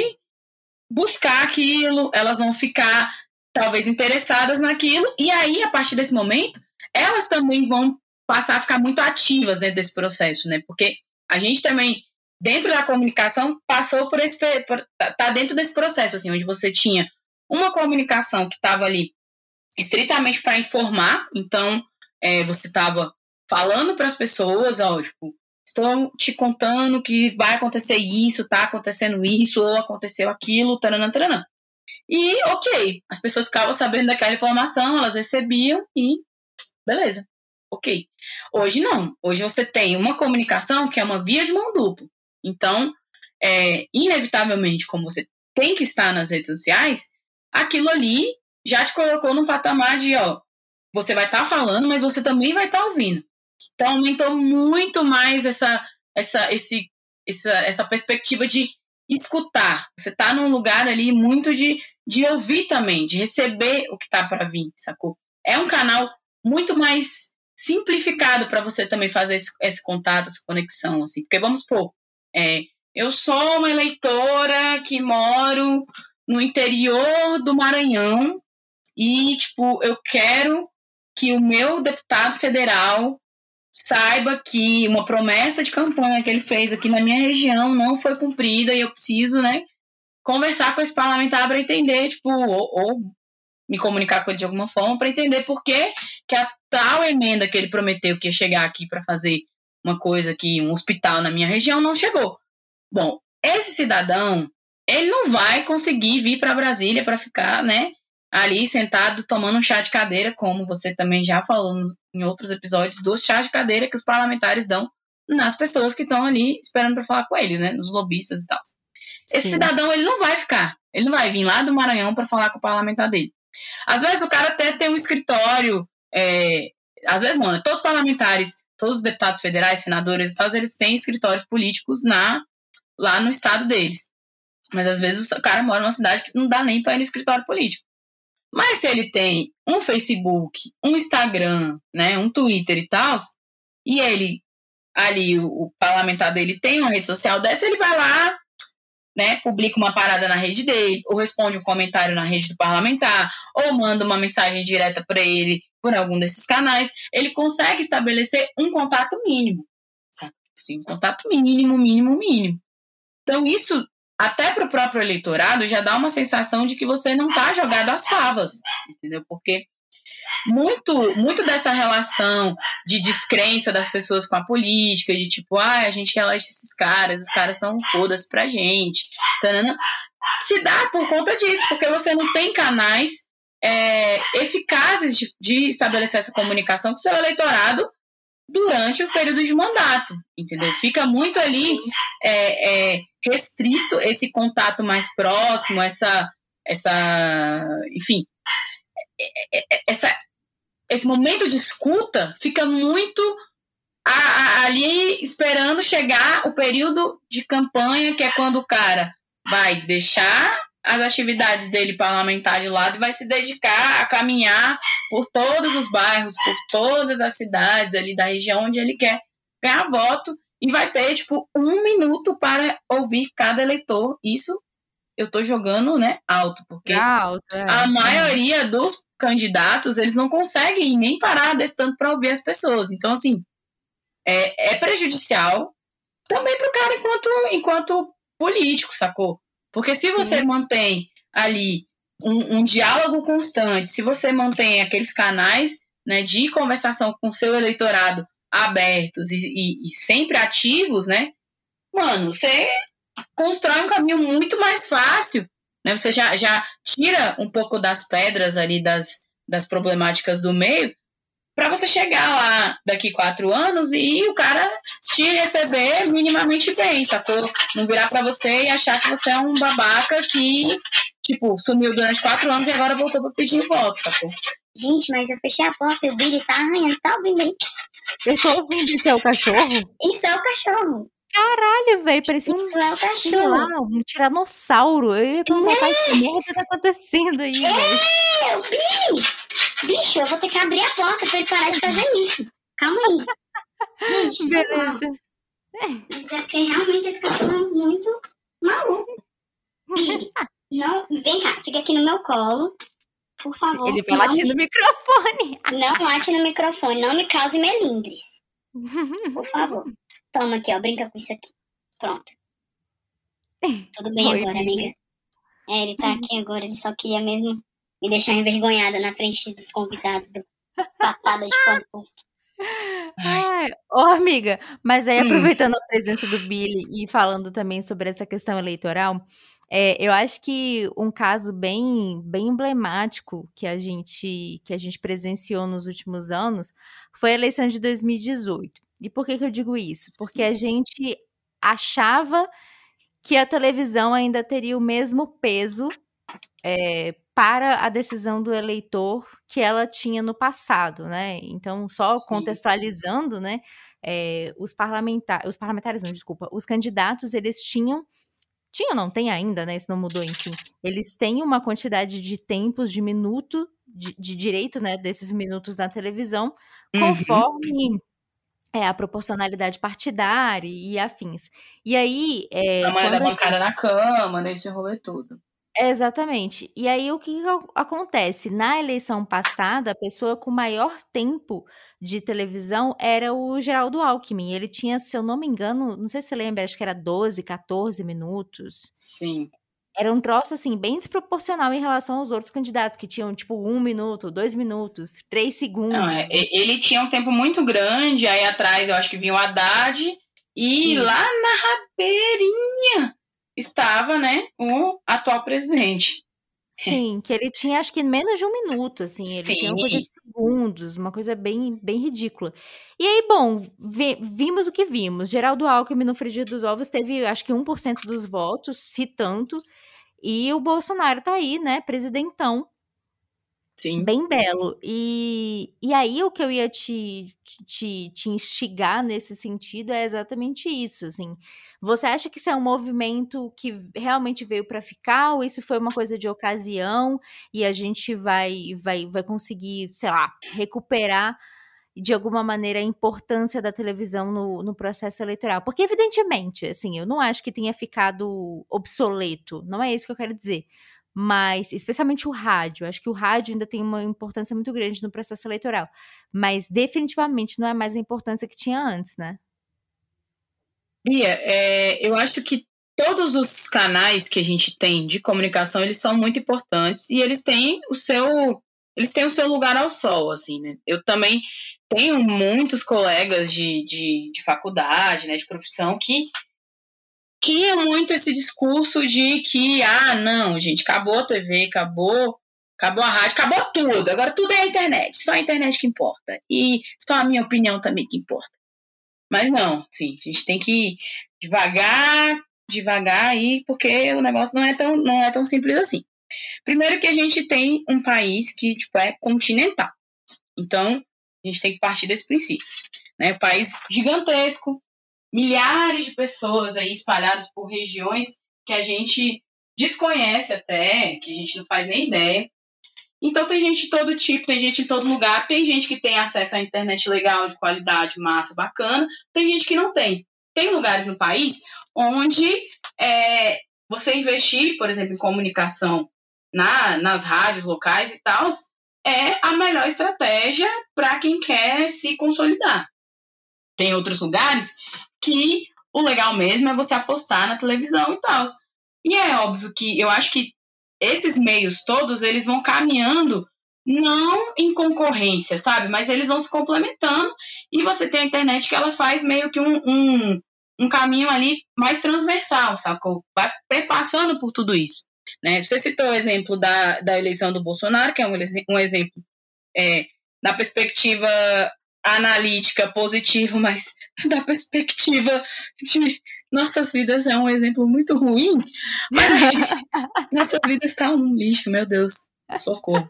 buscar aquilo, elas vão ficar talvez interessadas naquilo, e aí, a partir desse momento, elas também vão passar a ficar muito ativas dentro desse processo, né? Porque a gente também, dentro da comunicação, passou por esse. Por, tá, tá dentro desse processo, assim, onde você tinha uma comunicação que estava ali estritamente para informar, então é, você estava falando para as pessoas, ó, tipo, estou te contando que vai acontecer isso, tá acontecendo isso, ou aconteceu aquilo, taranã, taranã. E, ok, as pessoas ficavam sabendo daquela informação, elas recebiam e beleza, ok. Hoje não, hoje você tem uma comunicação que é uma via de mão dupla. Então, é, inevitavelmente, como você tem que estar nas redes sociais, aquilo ali já te colocou num patamar de, ó, você vai estar tá falando, mas você também vai estar tá ouvindo. Então aumentou muito mais essa, essa, esse, essa, essa perspectiva de escutar. Você está num lugar ali muito de, de ouvir também, de receber o que está para vir, sacou? É um canal muito mais simplificado para você também fazer esse, esse, contato, essa conexão, assim. Porque vamos supor, é, eu sou uma eleitora que moro no interior do Maranhão e, tipo, eu quero que o meu deputado federal saiba que uma promessa de campanha que ele fez aqui na minha região não foi cumprida e eu preciso, né, conversar com esse parlamentar para entender, tipo, ou, ou, me comunicar com ele de alguma forma para entender por que, que a tal emenda que ele prometeu que ia chegar aqui para fazer uma coisa aqui, um hospital na minha região, não chegou. Bom, esse cidadão, ele não vai conseguir vir para Brasília para ficar, né, ali sentado tomando um chá de cadeira, como você também já falou em outros episódios, dos chás de cadeira que os parlamentares dão nas pessoas que estão ali esperando para falar com ele, né? Nos lobistas e tal. Esse Sim. cidadão, ele não vai ficar. Ele não vai vir lá do Maranhão para falar com o parlamentar dele. Às vezes o cara até tem um escritório, é, às vezes não, né? todos os parlamentares, todos os deputados federais, senadores e tal, eles têm escritórios políticos na, lá no estado deles. Mas às vezes o cara mora numa cidade que não dá nem para ir no escritório político. Mas se ele tem um Facebook, um Instagram, né, um Twitter e tal, e ele ali o, o parlamentar dele tem uma rede social dessa, ele vai lá, né, publica uma parada na rede dele, ou responde um comentário na rede do parlamentar, ou manda uma mensagem direta para ele por algum desses canais, ele consegue estabelecer um contato mínimo? Sim, um contato mínimo, mínimo, mínimo. Então isso até para o próprio eleitorado já dá uma sensação de que você não está jogado às favas, entendeu? Porque muito, muito dessa relação de descrença das pessoas com a política, de tipo, ah, a gente elege esses caras, os caras estão foda-se pra gente, tanana, se dá por conta disso, porque você não tem canais é, eficazes de, de estabelecer essa comunicação com o seu eleitorado durante o período de mandato, entendeu? Fica muito ali é, é, restrito esse contato mais próximo, essa, essa, enfim, essa, esse momento de escuta fica muito a, a, ali esperando chegar o período de campanha, que é quando o cara vai deixar as atividades dele parlamentar de lado e vai se dedicar a caminhar por todos os bairros, por todas as cidades ali da região onde ele quer ganhar voto e vai ter, tipo, um minuto para ouvir cada eleitor. Isso eu tô jogando, né, alto, porque Alto, é. a maioria dos candidatos, eles não conseguem nem parar desse tanto para ouvir as pessoas. Então, assim, é, é prejudicial também para o cara enquanto, enquanto político, sacou? Porque se você Sim. mantém ali um, um diálogo constante, se você mantém aqueles canais né, de conversação com seu eleitorado abertos e, e- e sempre ativos, né? Mano, você constrói um caminho muito mais fácil, né? Você já, já tira um pouco das pedras ali das, das problemáticas do meio para você chegar lá daqui quatro anos e o cara te receber minimamente bem, sacou? Não virar para você e achar que você é um babaca que, tipo, sumiu durante quatro anos e agora voltou para pedir voto, sacou? Gente, mas eu fechei a porta e o Billy tá arranhando. Tá ouvindo aí? Eu tô ouvindo isso é o cachorro. Isso é o cachorro. Caralho, velho, parecia um, é lá, um tiranossauro. Eu ia perguntar, pai, que merda tá acontecendo aí? É, o Billy! Bicho, eu vou ter que abrir a porta pra ele parar de fazer isso. Calma aí. Gente. Beleza. Mas é porque realmente esse cachorro é muito maluco. Billy, não, vem cá, fica aqui no meu colo. Por favor. Ele vai latir no microfone. não late no microfone, não me cause melindres. Por favor. Toma aqui, ó, brinca com isso aqui. Pronto. Tudo bem Oi, agora, amiga? É, ele tá aqui agora, ele só queria mesmo me deixar envergonhada na frente dos convidados do Patada de Pampu. Ai, ô amiga, mas aí Hum. aproveitando a presença do Billy e falando também sobre essa questão eleitoral, é, eu acho que um caso bem, bem emblemático que a gente que a gente presenciou nos últimos anos foi a eleição de 2018. E por que, que eu digo isso? Porque a gente achava que a televisão ainda teria o mesmo peso é, para a decisão do eleitor que ela tinha no passado, né? Então, só Sim. contextualizando, né? é, os parlamentares, os parlamentares, não, desculpa, os candidatos, eles tinham, tinham, não, tem ainda, né? Isso não mudou, enfim. Eles têm uma quantidade de tempos, de minuto, de, de direito, né? Desses minutos na televisão, Uhum. conforme é, a proporcionalidade partidária e afins. E aí. É, Tamanho da bancada na Câmara, esse rolê todo. Exatamente. E aí o que que ac- acontece? Na eleição passada, a pessoa com maior tempo de televisão era o Geraldo Alckmin. Ele tinha, se eu não me engano, não sei se você lembra, acho que era 12, 14 minutos. Sim. Era um troço, assim, bem desproporcional em relação aos outros candidatos, que tinham, tipo, um minuto, dois minutos, três segundos. Não, é, ele tinha um tempo muito grande, aí atrás eu acho que vinha o Haddad, e Isso. lá na rabeirinha estava, né, o atual presidente. Sim, que ele tinha acho que menos de um minuto, assim, ele tinha uma coisa Sim. de segundos, uma coisa bem, bem ridícula. E aí, bom, vi- vimos o que vimos. Geraldo Alckmin no frigir dos ovos teve acho que 1% dos votos, se tanto, e o Bolsonaro tá aí, né, presidentão, Sim. bem belo. E, e aí o que eu ia te, te, te instigar nesse sentido é exatamente isso, assim. Você acha que isso é um movimento que realmente veio para ficar ou isso foi uma coisa de ocasião e a gente vai vai vai conseguir, sei lá, recuperar de alguma maneira a importância da televisão no, no processo eleitoral? Porque evidentemente, assim, eu não acho que tenha ficado obsoleto, não é isso que eu quero dizer. Mas, especialmente o rádio, acho que o rádio ainda tem uma importância muito grande no processo eleitoral. Mas definitivamente não é mais a importância que tinha antes, né? Bia, é, eu acho que todos os canais que a gente tem de comunicação, eles são muito importantes e eles têm o seu eles têm o seu lugar ao sol, assim, né? Eu também tenho muitos colegas de, de, de faculdade, né, de profissão, que tinha muito esse discurso de que, ah, não, gente, acabou a TV, acabou, acabou a rádio, acabou tudo, agora tudo é a internet, só a internet que importa. E só a minha opinião também que importa. Mas não, sim, a gente tem que devagar, devagar aí, porque o negócio não é tão, não é tão simples assim. Primeiro que a gente tem um país que tipo, é continental. Então, a gente tem que partir desse princípio. Né? País gigantesco, milhares de pessoas aí espalhadas por regiões que a gente desconhece até, que a gente não faz nem ideia. Então tem gente de todo tipo, tem gente em todo lugar, tem gente que tem acesso à internet legal, de qualidade, massa, bacana, tem gente que não tem. Tem lugares no país onde é, você investir, por exemplo, em comunicação na, nas rádios locais e tal, é a melhor estratégia para quem quer se consolidar. Tem outros lugares que o legal mesmo é você apostar na televisão e tal. E é óbvio que eu acho que esses meios todos, eles vão caminhando não em concorrência, sabe? Mas eles vão se complementando e você tem a internet que ela faz meio que um, um, um caminho ali mais transversal, sacou? Vai passando por tudo isso. Né? Você citou o exemplo da, da eleição do Bolsonaro, que é um, um exemplo é, na perspectiva analítica positivo, mas da perspectiva de nossas vidas é um exemplo muito ruim, mas nossas vidas está um lixo, meu Deus. Socorro.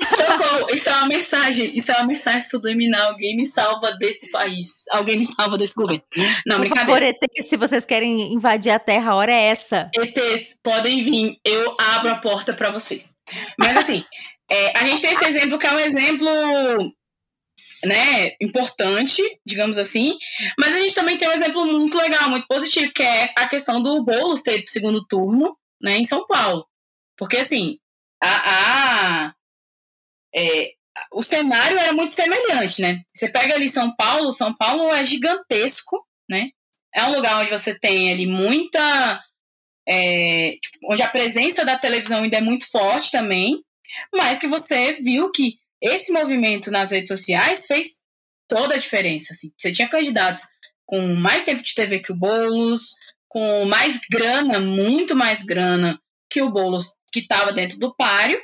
Socorro, isso é uma mensagem, isso é uma mensagem subliminal. Alguém me salva desse país. Alguém me salva desse governo. Não, Por brincadeira. favor, ET, se vocês querem invadir a Terra, a hora é essa. ETs, podem vir, eu abro a porta para vocês. Mas assim, é, a gente tem esse exemplo que é um exemplo né, importante, digamos assim, mas a gente também tem um exemplo muito legal, muito positivo, que é a questão do Boulos ter o segundo turno, né, em São Paulo. Porque, assim, a, a é, o cenário era muito semelhante, né? Você pega ali São Paulo, São Paulo é gigantesco, né? É um lugar onde você tem ali muita. É, tipo, onde a presença da televisão ainda é muito forte também, mas que você viu que esse movimento nas redes sociais fez toda a diferença. Assim. Você tinha candidatos com mais tempo de TV que o Boulos, com mais grana, muito mais grana que o Boulos, que estava dentro do páreo,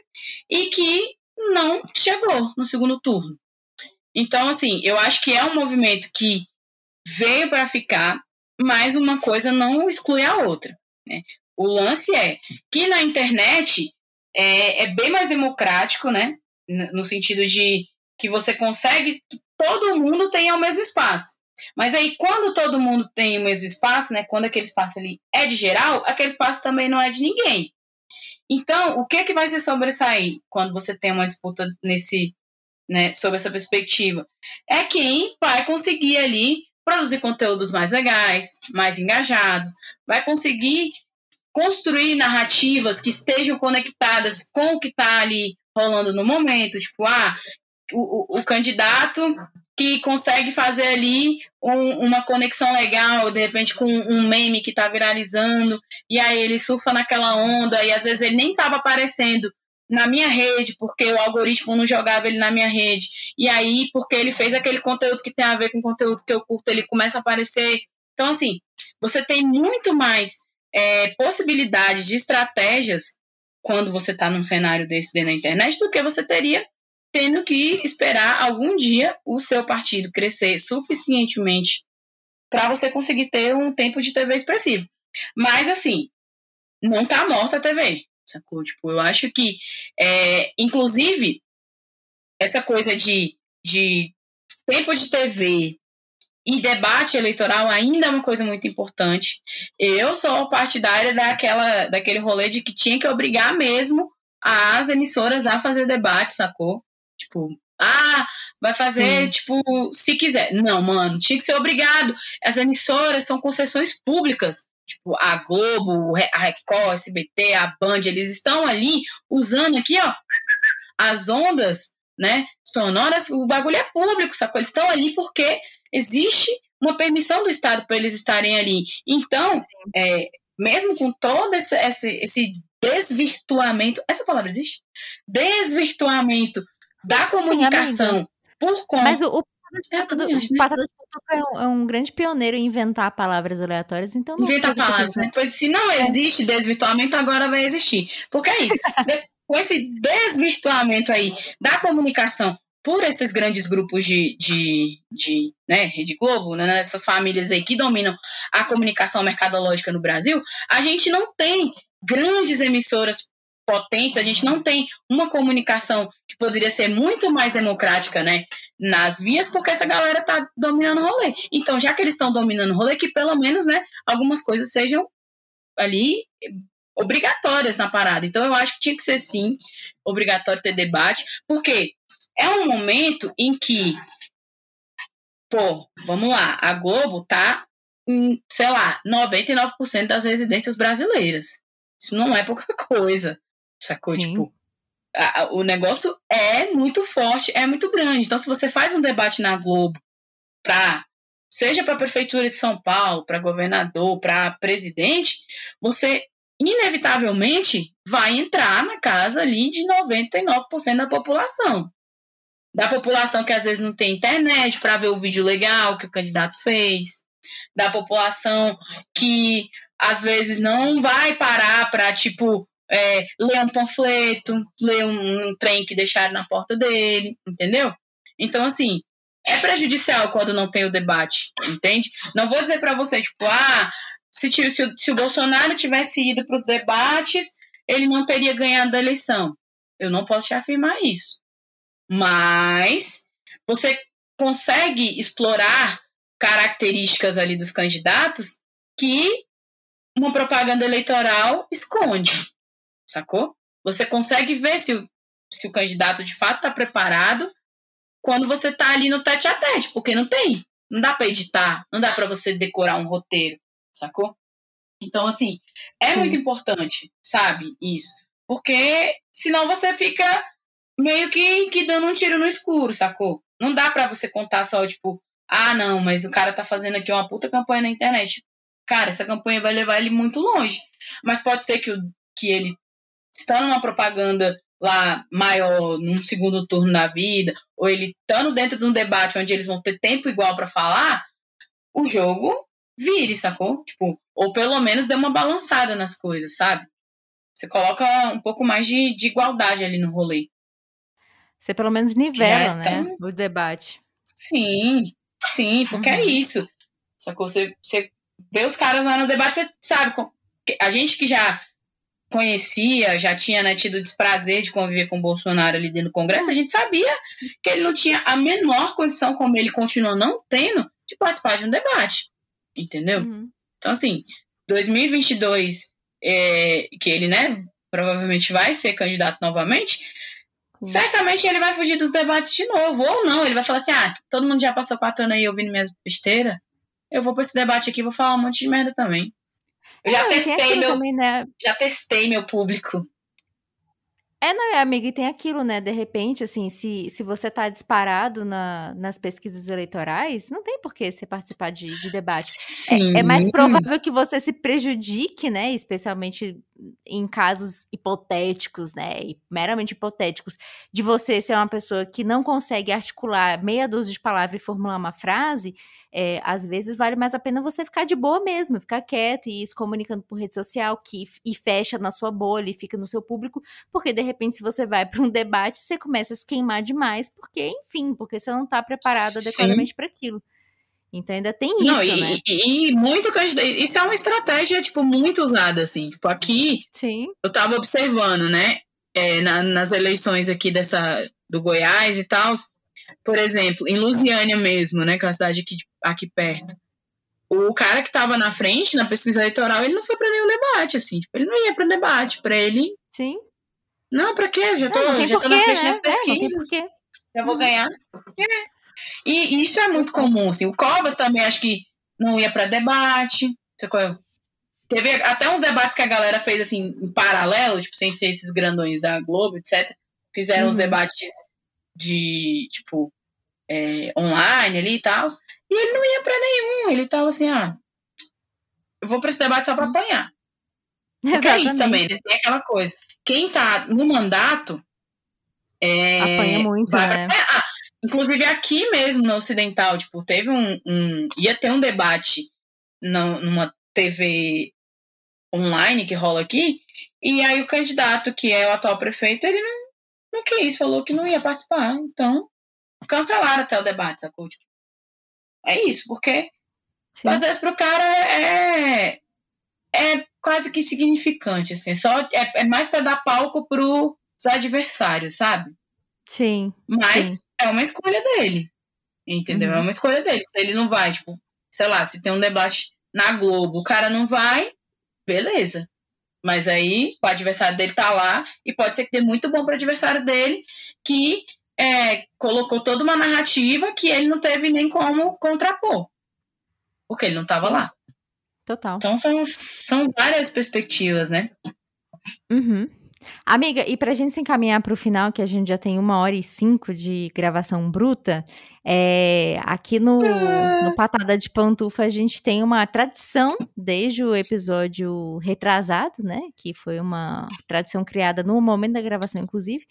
e que não chegou no segundo turno. Então, assim, eu acho que é um movimento que veio para ficar, mas uma coisa não exclui a outra. Né? O lance é que na internet é, é bem mais democrático, né? No sentido de que você consegue que todo mundo tenha o mesmo espaço. Mas aí, quando todo mundo tem o mesmo espaço, né, quando aquele espaço ali é de geral, aquele espaço também não é de ninguém. Então, o que é que vai se sobressair quando você tem uma disputa nesse, né, sob essa perspectiva? É quem vai conseguir ali produzir conteúdos mais legais, mais engajados, vai conseguir construir narrativas que estejam conectadas com o que está ali rolando no momento, tipo, ah, o, o, candidato que consegue fazer ali um, uma conexão legal, de repente com um meme que está viralizando, e aí ele surfa naquela onda, e às vezes ele nem estava aparecendo na minha rede, porque o algoritmo não jogava ele na minha rede, e aí porque ele fez aquele conteúdo que tem a ver com o conteúdo que eu curto, ele começa a aparecer. Então, assim, você tem muito mais é, possibilidade de estratégias quando você está num cenário desse dentro da internet do que você teria tendo que esperar algum dia o seu partido crescer suficientemente para você conseguir ter um tempo de TV expressivo. Mas, assim, não tá morta a TV, sacou? Tipo, eu acho que, é, inclusive, essa coisa de, de tempo de TV e debate eleitoral ainda é uma coisa muito importante. Eu sou partidária daquela, daquele rolê de que tinha que obrigar mesmo as emissoras a fazer debate, sacou? Tipo, ah, vai fazer, Sim. tipo, se quiser. Não, mano, tinha que ser obrigado. As emissoras são concessões públicas. Tipo, a Globo, a Record, a SBT, a Band, eles estão ali usando aqui, ó, as ondas, né, sonoras, o bagulho é público, sacou? Eles estão ali porque existe uma permissão do Estado para eles estarem ali. Então, é, mesmo com todo esse, esse, esse, desvirtuamento, essa palavra existe? Desvirtuamento da comunicação Sim, por conta. Mas o, o Patada de é, um, é um grande pioneiro em inventar palavras aleatórias, então não Inventa palavras, né? Pois se não é. existe desvirtuamento, agora vai existir. Porque é isso. com esse desvirtuamento aí da comunicação por esses grandes grupos de, de, de né, Rede Globo, né, essas famílias aí que dominam a comunicação mercadológica no Brasil, a gente não tem grandes emissoras potentes, a gente não tem uma comunicação que poderia ser muito mais democrática, né, nas vias, porque essa galera tá dominando o rolê. Então, já que eles estão dominando o rolê, que pelo menos, né, algumas coisas sejam ali obrigatórias na parada. Então eu acho que tinha que ser sim obrigatório ter debate, porque é um momento em que, pô, vamos lá, a Globo tá em, sei lá, 99% das residências brasileiras. Isso não é pouca coisa, sacou? Sim. Tipo, a- o negócio é muito forte, é muito grande. Então, se você faz um debate na Globo para seja para a prefeitura de São Paulo, para governador, para presidente, você inevitavelmente vai entrar na casa ali de 99% da população. Da população que às vezes não tem internet para ver o vídeo legal que o candidato fez, da população que às vezes não vai parar para tipo é, ler um panfleto, ler um, um trem que deixaram na porta dele, entendeu? Então, assim, é prejudicial quando não tem o debate, entende? Não vou dizer para você, tipo, ah, se, se, o- se o Bolsonaro tivesse ido para os debates, ele não teria ganhado a eleição. Eu não posso te afirmar isso. Mas você consegue explorar características ali dos candidatos que uma propaganda eleitoral esconde, sacou? Você consegue ver se o, se o candidato de fato está preparado quando você está ali no tete a tete, porque não tem. Não dá para editar, não dá para você decorar um roteiro, sacou? Então, assim, é Sim. muito importante, sabe, isso. Porque senão você fica meio que, que dando um tiro no escuro, sacou? Não dá pra você contar só, tipo, ah, não, mas o cara tá fazendo aqui uma puta campanha na internet. Cara, essa campanha vai levar ele muito longe. Mas pode ser que, o, que ele, estando numa propaganda lá maior, num segundo turno da vida, ou ele estando dentro de um debate onde eles vão ter tempo igual pra falar, o jogo vire, sacou? Tipo, ou pelo menos dê uma balançada nas coisas, sabe? Você coloca um pouco mais de, de igualdade ali no rolê. Você pelo menos nivela, é né? O debate. Sim, sim, porque é Uhum. isso. Sacou? Você, você vê os caras lá no debate, você sabe. A gente que já conhecia, já tinha né, tido o desprazer de conviver com o Bolsonaro ali dentro do Congresso, a gente sabia que ele não tinha a menor condição, como ele continua não tendo, de participar de um debate. Entendeu? Uhum. Então, assim, 2022, é, que ele, né, provavelmente vai ser candidato novamente. Certamente ele vai fugir dos debates de novo. Ou não, ele vai falar assim: ah, todo mundo já passou quatro anos aí ouvindo minhas besteiras. Eu vou pra esse debate aqui e vou falar um monte de merda também. Eu já Não, testei meu, também, né? já testei meu público. É, não, é, amiga, e tem aquilo, né? De repente, assim, se, se você tá disparado na, nas pesquisas eleitorais, não tem por que você participar de, de debate. É, é mais provável que você se prejudique, né? Especialmente em casos hipotéticos, né? Meramente hipotéticos, de você ser uma pessoa que não consegue articular meia dúzia de palavras e formular uma frase. É, às vezes vale mais a pena você ficar de boa mesmo, ficar quieto e ir se comunicando por rede social, que, e fecha na sua bolha e fica no seu público, porque de repente, se você vai para um debate, você começa a se queimar demais, porque, enfim, porque você não tá preparado Sim. adequadamente para aquilo. Então ainda tem isso, não, e, né? e, e muito candidato. Isso é uma estratégia, tipo, muito usada, assim. Tipo, aqui Sim. eu tava observando, né? é, na- nas eleições aqui dessa do Goiás e tal. Por exemplo, em Lusiânia mesmo, né? Que é uma cidade aqui, aqui perto. O cara que tava na frente na pesquisa eleitoral, ele não foi pra nenhum debate, assim. Tipo, ele não ia pra debate. Pra ele, Sim. não, pra quê? Eu já tô, É, não tem já tô na frente né? nas É, não pesquisas. porquê. já vou ganhar. É. E isso é muito comum, assim. O Covas também acho que não ia pra debate. Teve até uns debates que a galera fez assim em paralelo, tipo, sem ser esses grandões da Globo, etc. Fizeram uns Uhum. debates de, tipo, é, online ali e tal. E ele não ia pra nenhum. Ele tava assim, ah, eu vou pra esse debate só pra apanhar. Porque é isso também, né? tem aquela coisa. Quem tá no mandato é, Apanha muito, vai né? pra- Ah, inclusive aqui mesmo no Ocidental, tipo, teve um, um- ia ter um debate na- numa TV online que rola aqui, e aí o candidato, que é o atual prefeito, ele não, não quis, falou que não ia participar. Então, cancelaram até o debate, sacou? Tipo, é isso, porque Sim. às vezes pro cara é, é quase que insignificante, assim, só, é, é mais para dar palco pros adversários, sabe? Sim. Mas Sim. É uma escolha dele. Entendeu? Uhum. É uma escolha dele. Se ele não vai, tipo, sei lá, se tem um debate na Globo, o cara não vai, beleza. Mas aí o adversário dele tá lá e pode ser que dê muito bom para o adversário dele, que é, colocou toda uma narrativa que ele não teve nem como contrapor. Porque ele não estava lá. Total. Então são, são várias perspectivas, né? Uhum. Amiga, e pra gente se encaminhar pro final, que a gente já tem uma hora e cinco de gravação bruta, é, aqui no, no Patada de Pantufa a gente tem uma tradição desde o episódio retrasado, né? Que foi uma tradição criada no momento da gravação, inclusive,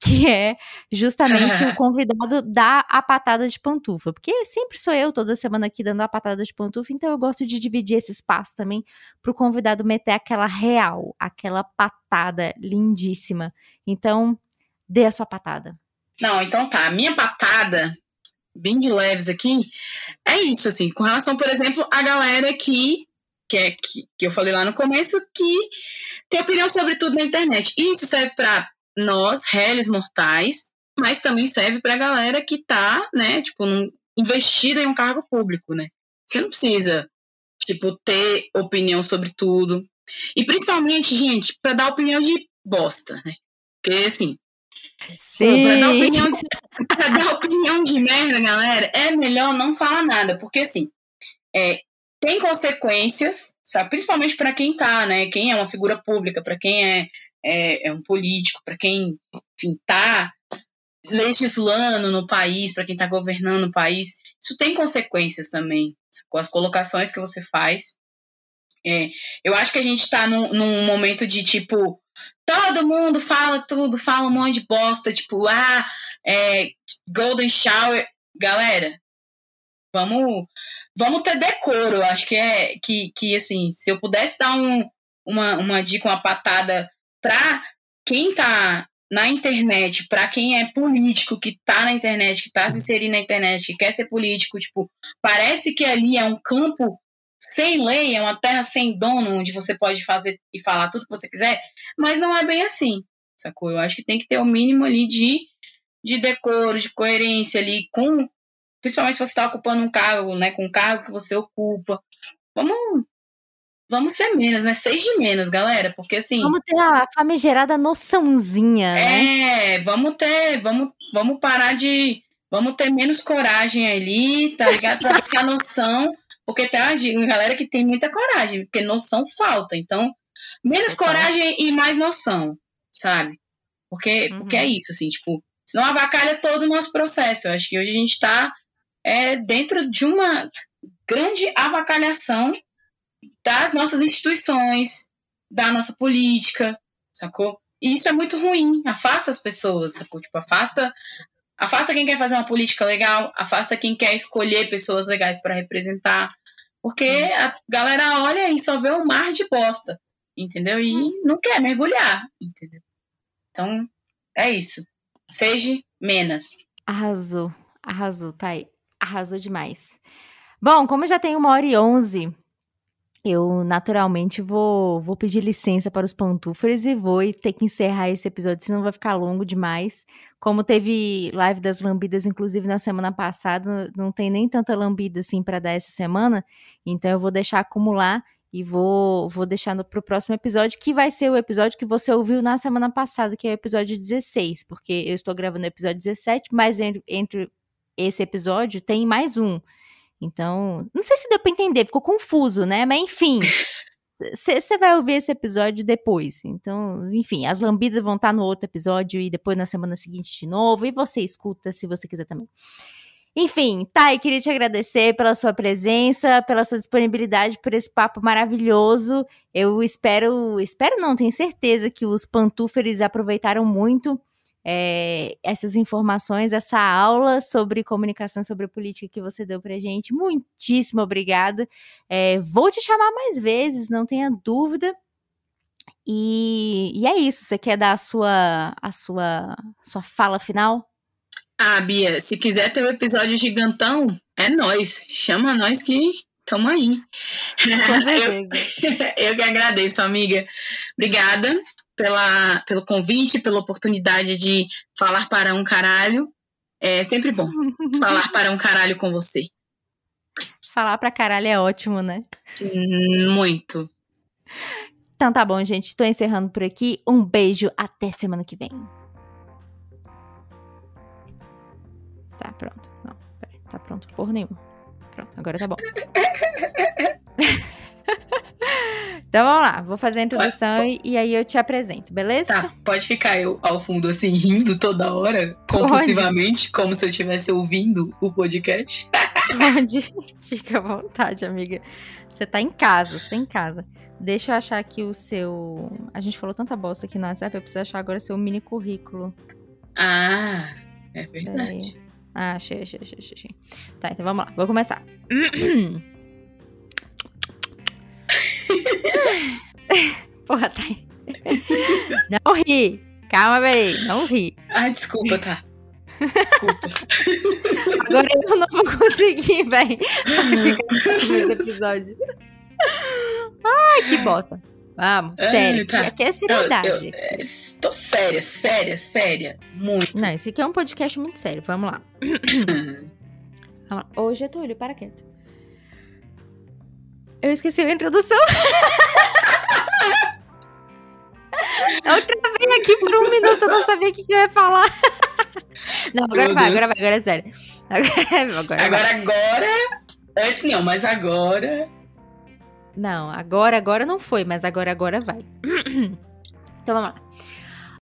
que é justamente o convidado dar a patada de pantufa. Porque sempre sou eu toda semana aqui dando a patada de pantufa, então eu gosto de dividir esse espaço também para o convidado meter aquela real, aquela patada lindíssima. Então, dê a sua patada. Não, então tá. A minha patada, bem de leves aqui, é isso, assim, com relação, por exemplo, a galera que que, é, que, que eu falei lá no começo, que tem opinião sobre tudo na internet. Isso serve para nós, réis mortais, mas também serve para a galera que está, né, tipo, investida em um cargo público, né? Você não precisa, tipo, ter opinião sobre tudo. E principalmente, gente, para dar opinião de bosta, né? Porque, assim, Sim. Pra dar, opinião, pra dar opinião de merda, galera, é melhor não falar nada, porque assim, é, tem consequências, sabe? Principalmente para quem tá, né? Quem é uma figura pública, para quem é é, é um político, para quem está legislando no país, para quem está governando o país, isso tem consequências também, com as colocações que você faz. É, eu acho que a gente está num, num, momento de tipo, todo mundo fala tudo, fala um monte de bosta, tipo, ah, é, Golden Shower. Galera, vamos, vamos ter decoro. Eu acho que é que, que assim, se eu pudesse dar um, uma, uma dica, uma patada para quem está na internet, para quem é político, que está na internet, que está se inserindo na internet, que quer ser político, tipo, parece que ali é um campo sem lei, é uma terra sem dono, onde você pode fazer e falar tudo que você quiser, mas não é bem assim, sacou? Eu acho que tem que ter o mínimo ali de, de decoro, de coerência ali, com, principalmente se você está ocupando um cargo, né, com o cargo que você ocupa. Vamos vamos ser menos, né? Seis de menos, galera, porque assim. Vamos ter a famigerada noçãozinha, né? É, vamos ter, vamos, vamos parar de. Vamos ter menos coragem ali, tá ligado? Pra ter a noção. Porque tem uma galera que tem muita coragem, porque noção falta. Então, menos é coragem e mais noção, sabe? Porque, uhum. porque é isso, assim, tipo, senão avacalha todo o nosso processo. Eu acho que hoje a gente tá é, dentro de uma grande avacalhação das nossas instituições, da nossa política, sacou? E isso é muito ruim, afasta as pessoas, sacou? Tipo, afasta, afasta quem quer fazer uma política legal, afasta quem quer escolher pessoas legais para representar, porque a galera olha e só vê um mar de bosta, entendeu? E hum. não quer mergulhar, entendeu? Então, é isso. Seja menos. Arrasou, arrasou, tá aí. Arrasou demais. Bom, como já tem uma hora e onze, eu naturalmente vou, vou pedir licença para os pantufers e vou ter que encerrar esse episódio, senão vai ficar longo demais. Como teve live das lambidas, inclusive na semana passada, não tem nem tanta lambida assim para dar essa semana, então eu vou deixar acumular e vou, vou deixar para o próximo episódio, que vai ser o episódio que você ouviu na semana passada, que é o episódio 16, porque eu estou gravando o episódio 17, mas entre, entre esse episódio tem mais um. Então, não sei se deu pra entender, ficou confuso, né? Mas enfim, você vai ouvir esse episódio depois. Então, enfim, as lambidas vão estar no outro episódio e depois na semana seguinte de novo. E você escuta se você quiser também. Enfim, Thay, queria te agradecer pela sua presença, pela sua disponibilidade, por esse papo maravilhoso. Eu espero, espero não, tenho certeza que os pantúferes aproveitaram muito é, essas informações, essa aula sobre comunicação, sobre política que você deu para gente. Muitíssimo obrigada. É, vou te chamar mais vezes, não tenha dúvida. E, e, é isso. Você quer dar a sua, a sua, sua fala final? Ah, Bia, se quiser ter um episódio gigantão, é nós. Chama nós que estamos aí. Com certeza. eu, eu que agradeço, amiga. Obrigada pela, pelo convite, pela oportunidade de falar para um caralho. É sempre bom falar para um caralho com você. Falar para caralho é ótimo, né? Muito. Então tá bom, gente. Tô encerrando por aqui. Um beijo. Até semana que vem. Tá pronto. Não, peraí. Tá pronto porra nenhuma. Pronto, agora tá bom. então vamos lá. Vou fazer a introdução e, e aí eu te apresento, beleza? Tá, pode ficar eu ao fundo assim, rindo toda hora, compulsivamente, como se eu estivesse ouvindo o podcast. Pode. Fica à vontade, amiga. Você tá em casa, você tá em casa. Deixa eu achar aqui o seu. A gente falou tanta bosta aqui no WhatsApp, eu preciso achar agora o seu mini currículo. Ah, é verdade. Ah, achei, achei, achei. achei. Tá, então vamos lá, vou começar. Porra, tá. aí. Não ri. Calma, peraí. Não ri. Ah, desculpa, tá. Desculpa. Agora eu não vou conseguir, velho. Esse episódio. Ai, que bosta. Vamos, Ai, sério. tá. Aqui é Eu, seriedade. eu, é, tô séria, séria, séria. Muito. Não, esse aqui é um podcast muito sério. Vamos lá. Vamos lá. Ô, Getúlio, para quieto. Eu esqueci a introdução. Eu travei aqui por um minuto, eu não sabia o que, que eu ia falar. Não, agora Meu vai, Deus. agora vai, agora é sério. Agora, agora, vai. Agora, agora. Antes não, mas agora. Não, agora, agora não foi, mas agora, agora vai. Então vamos lá.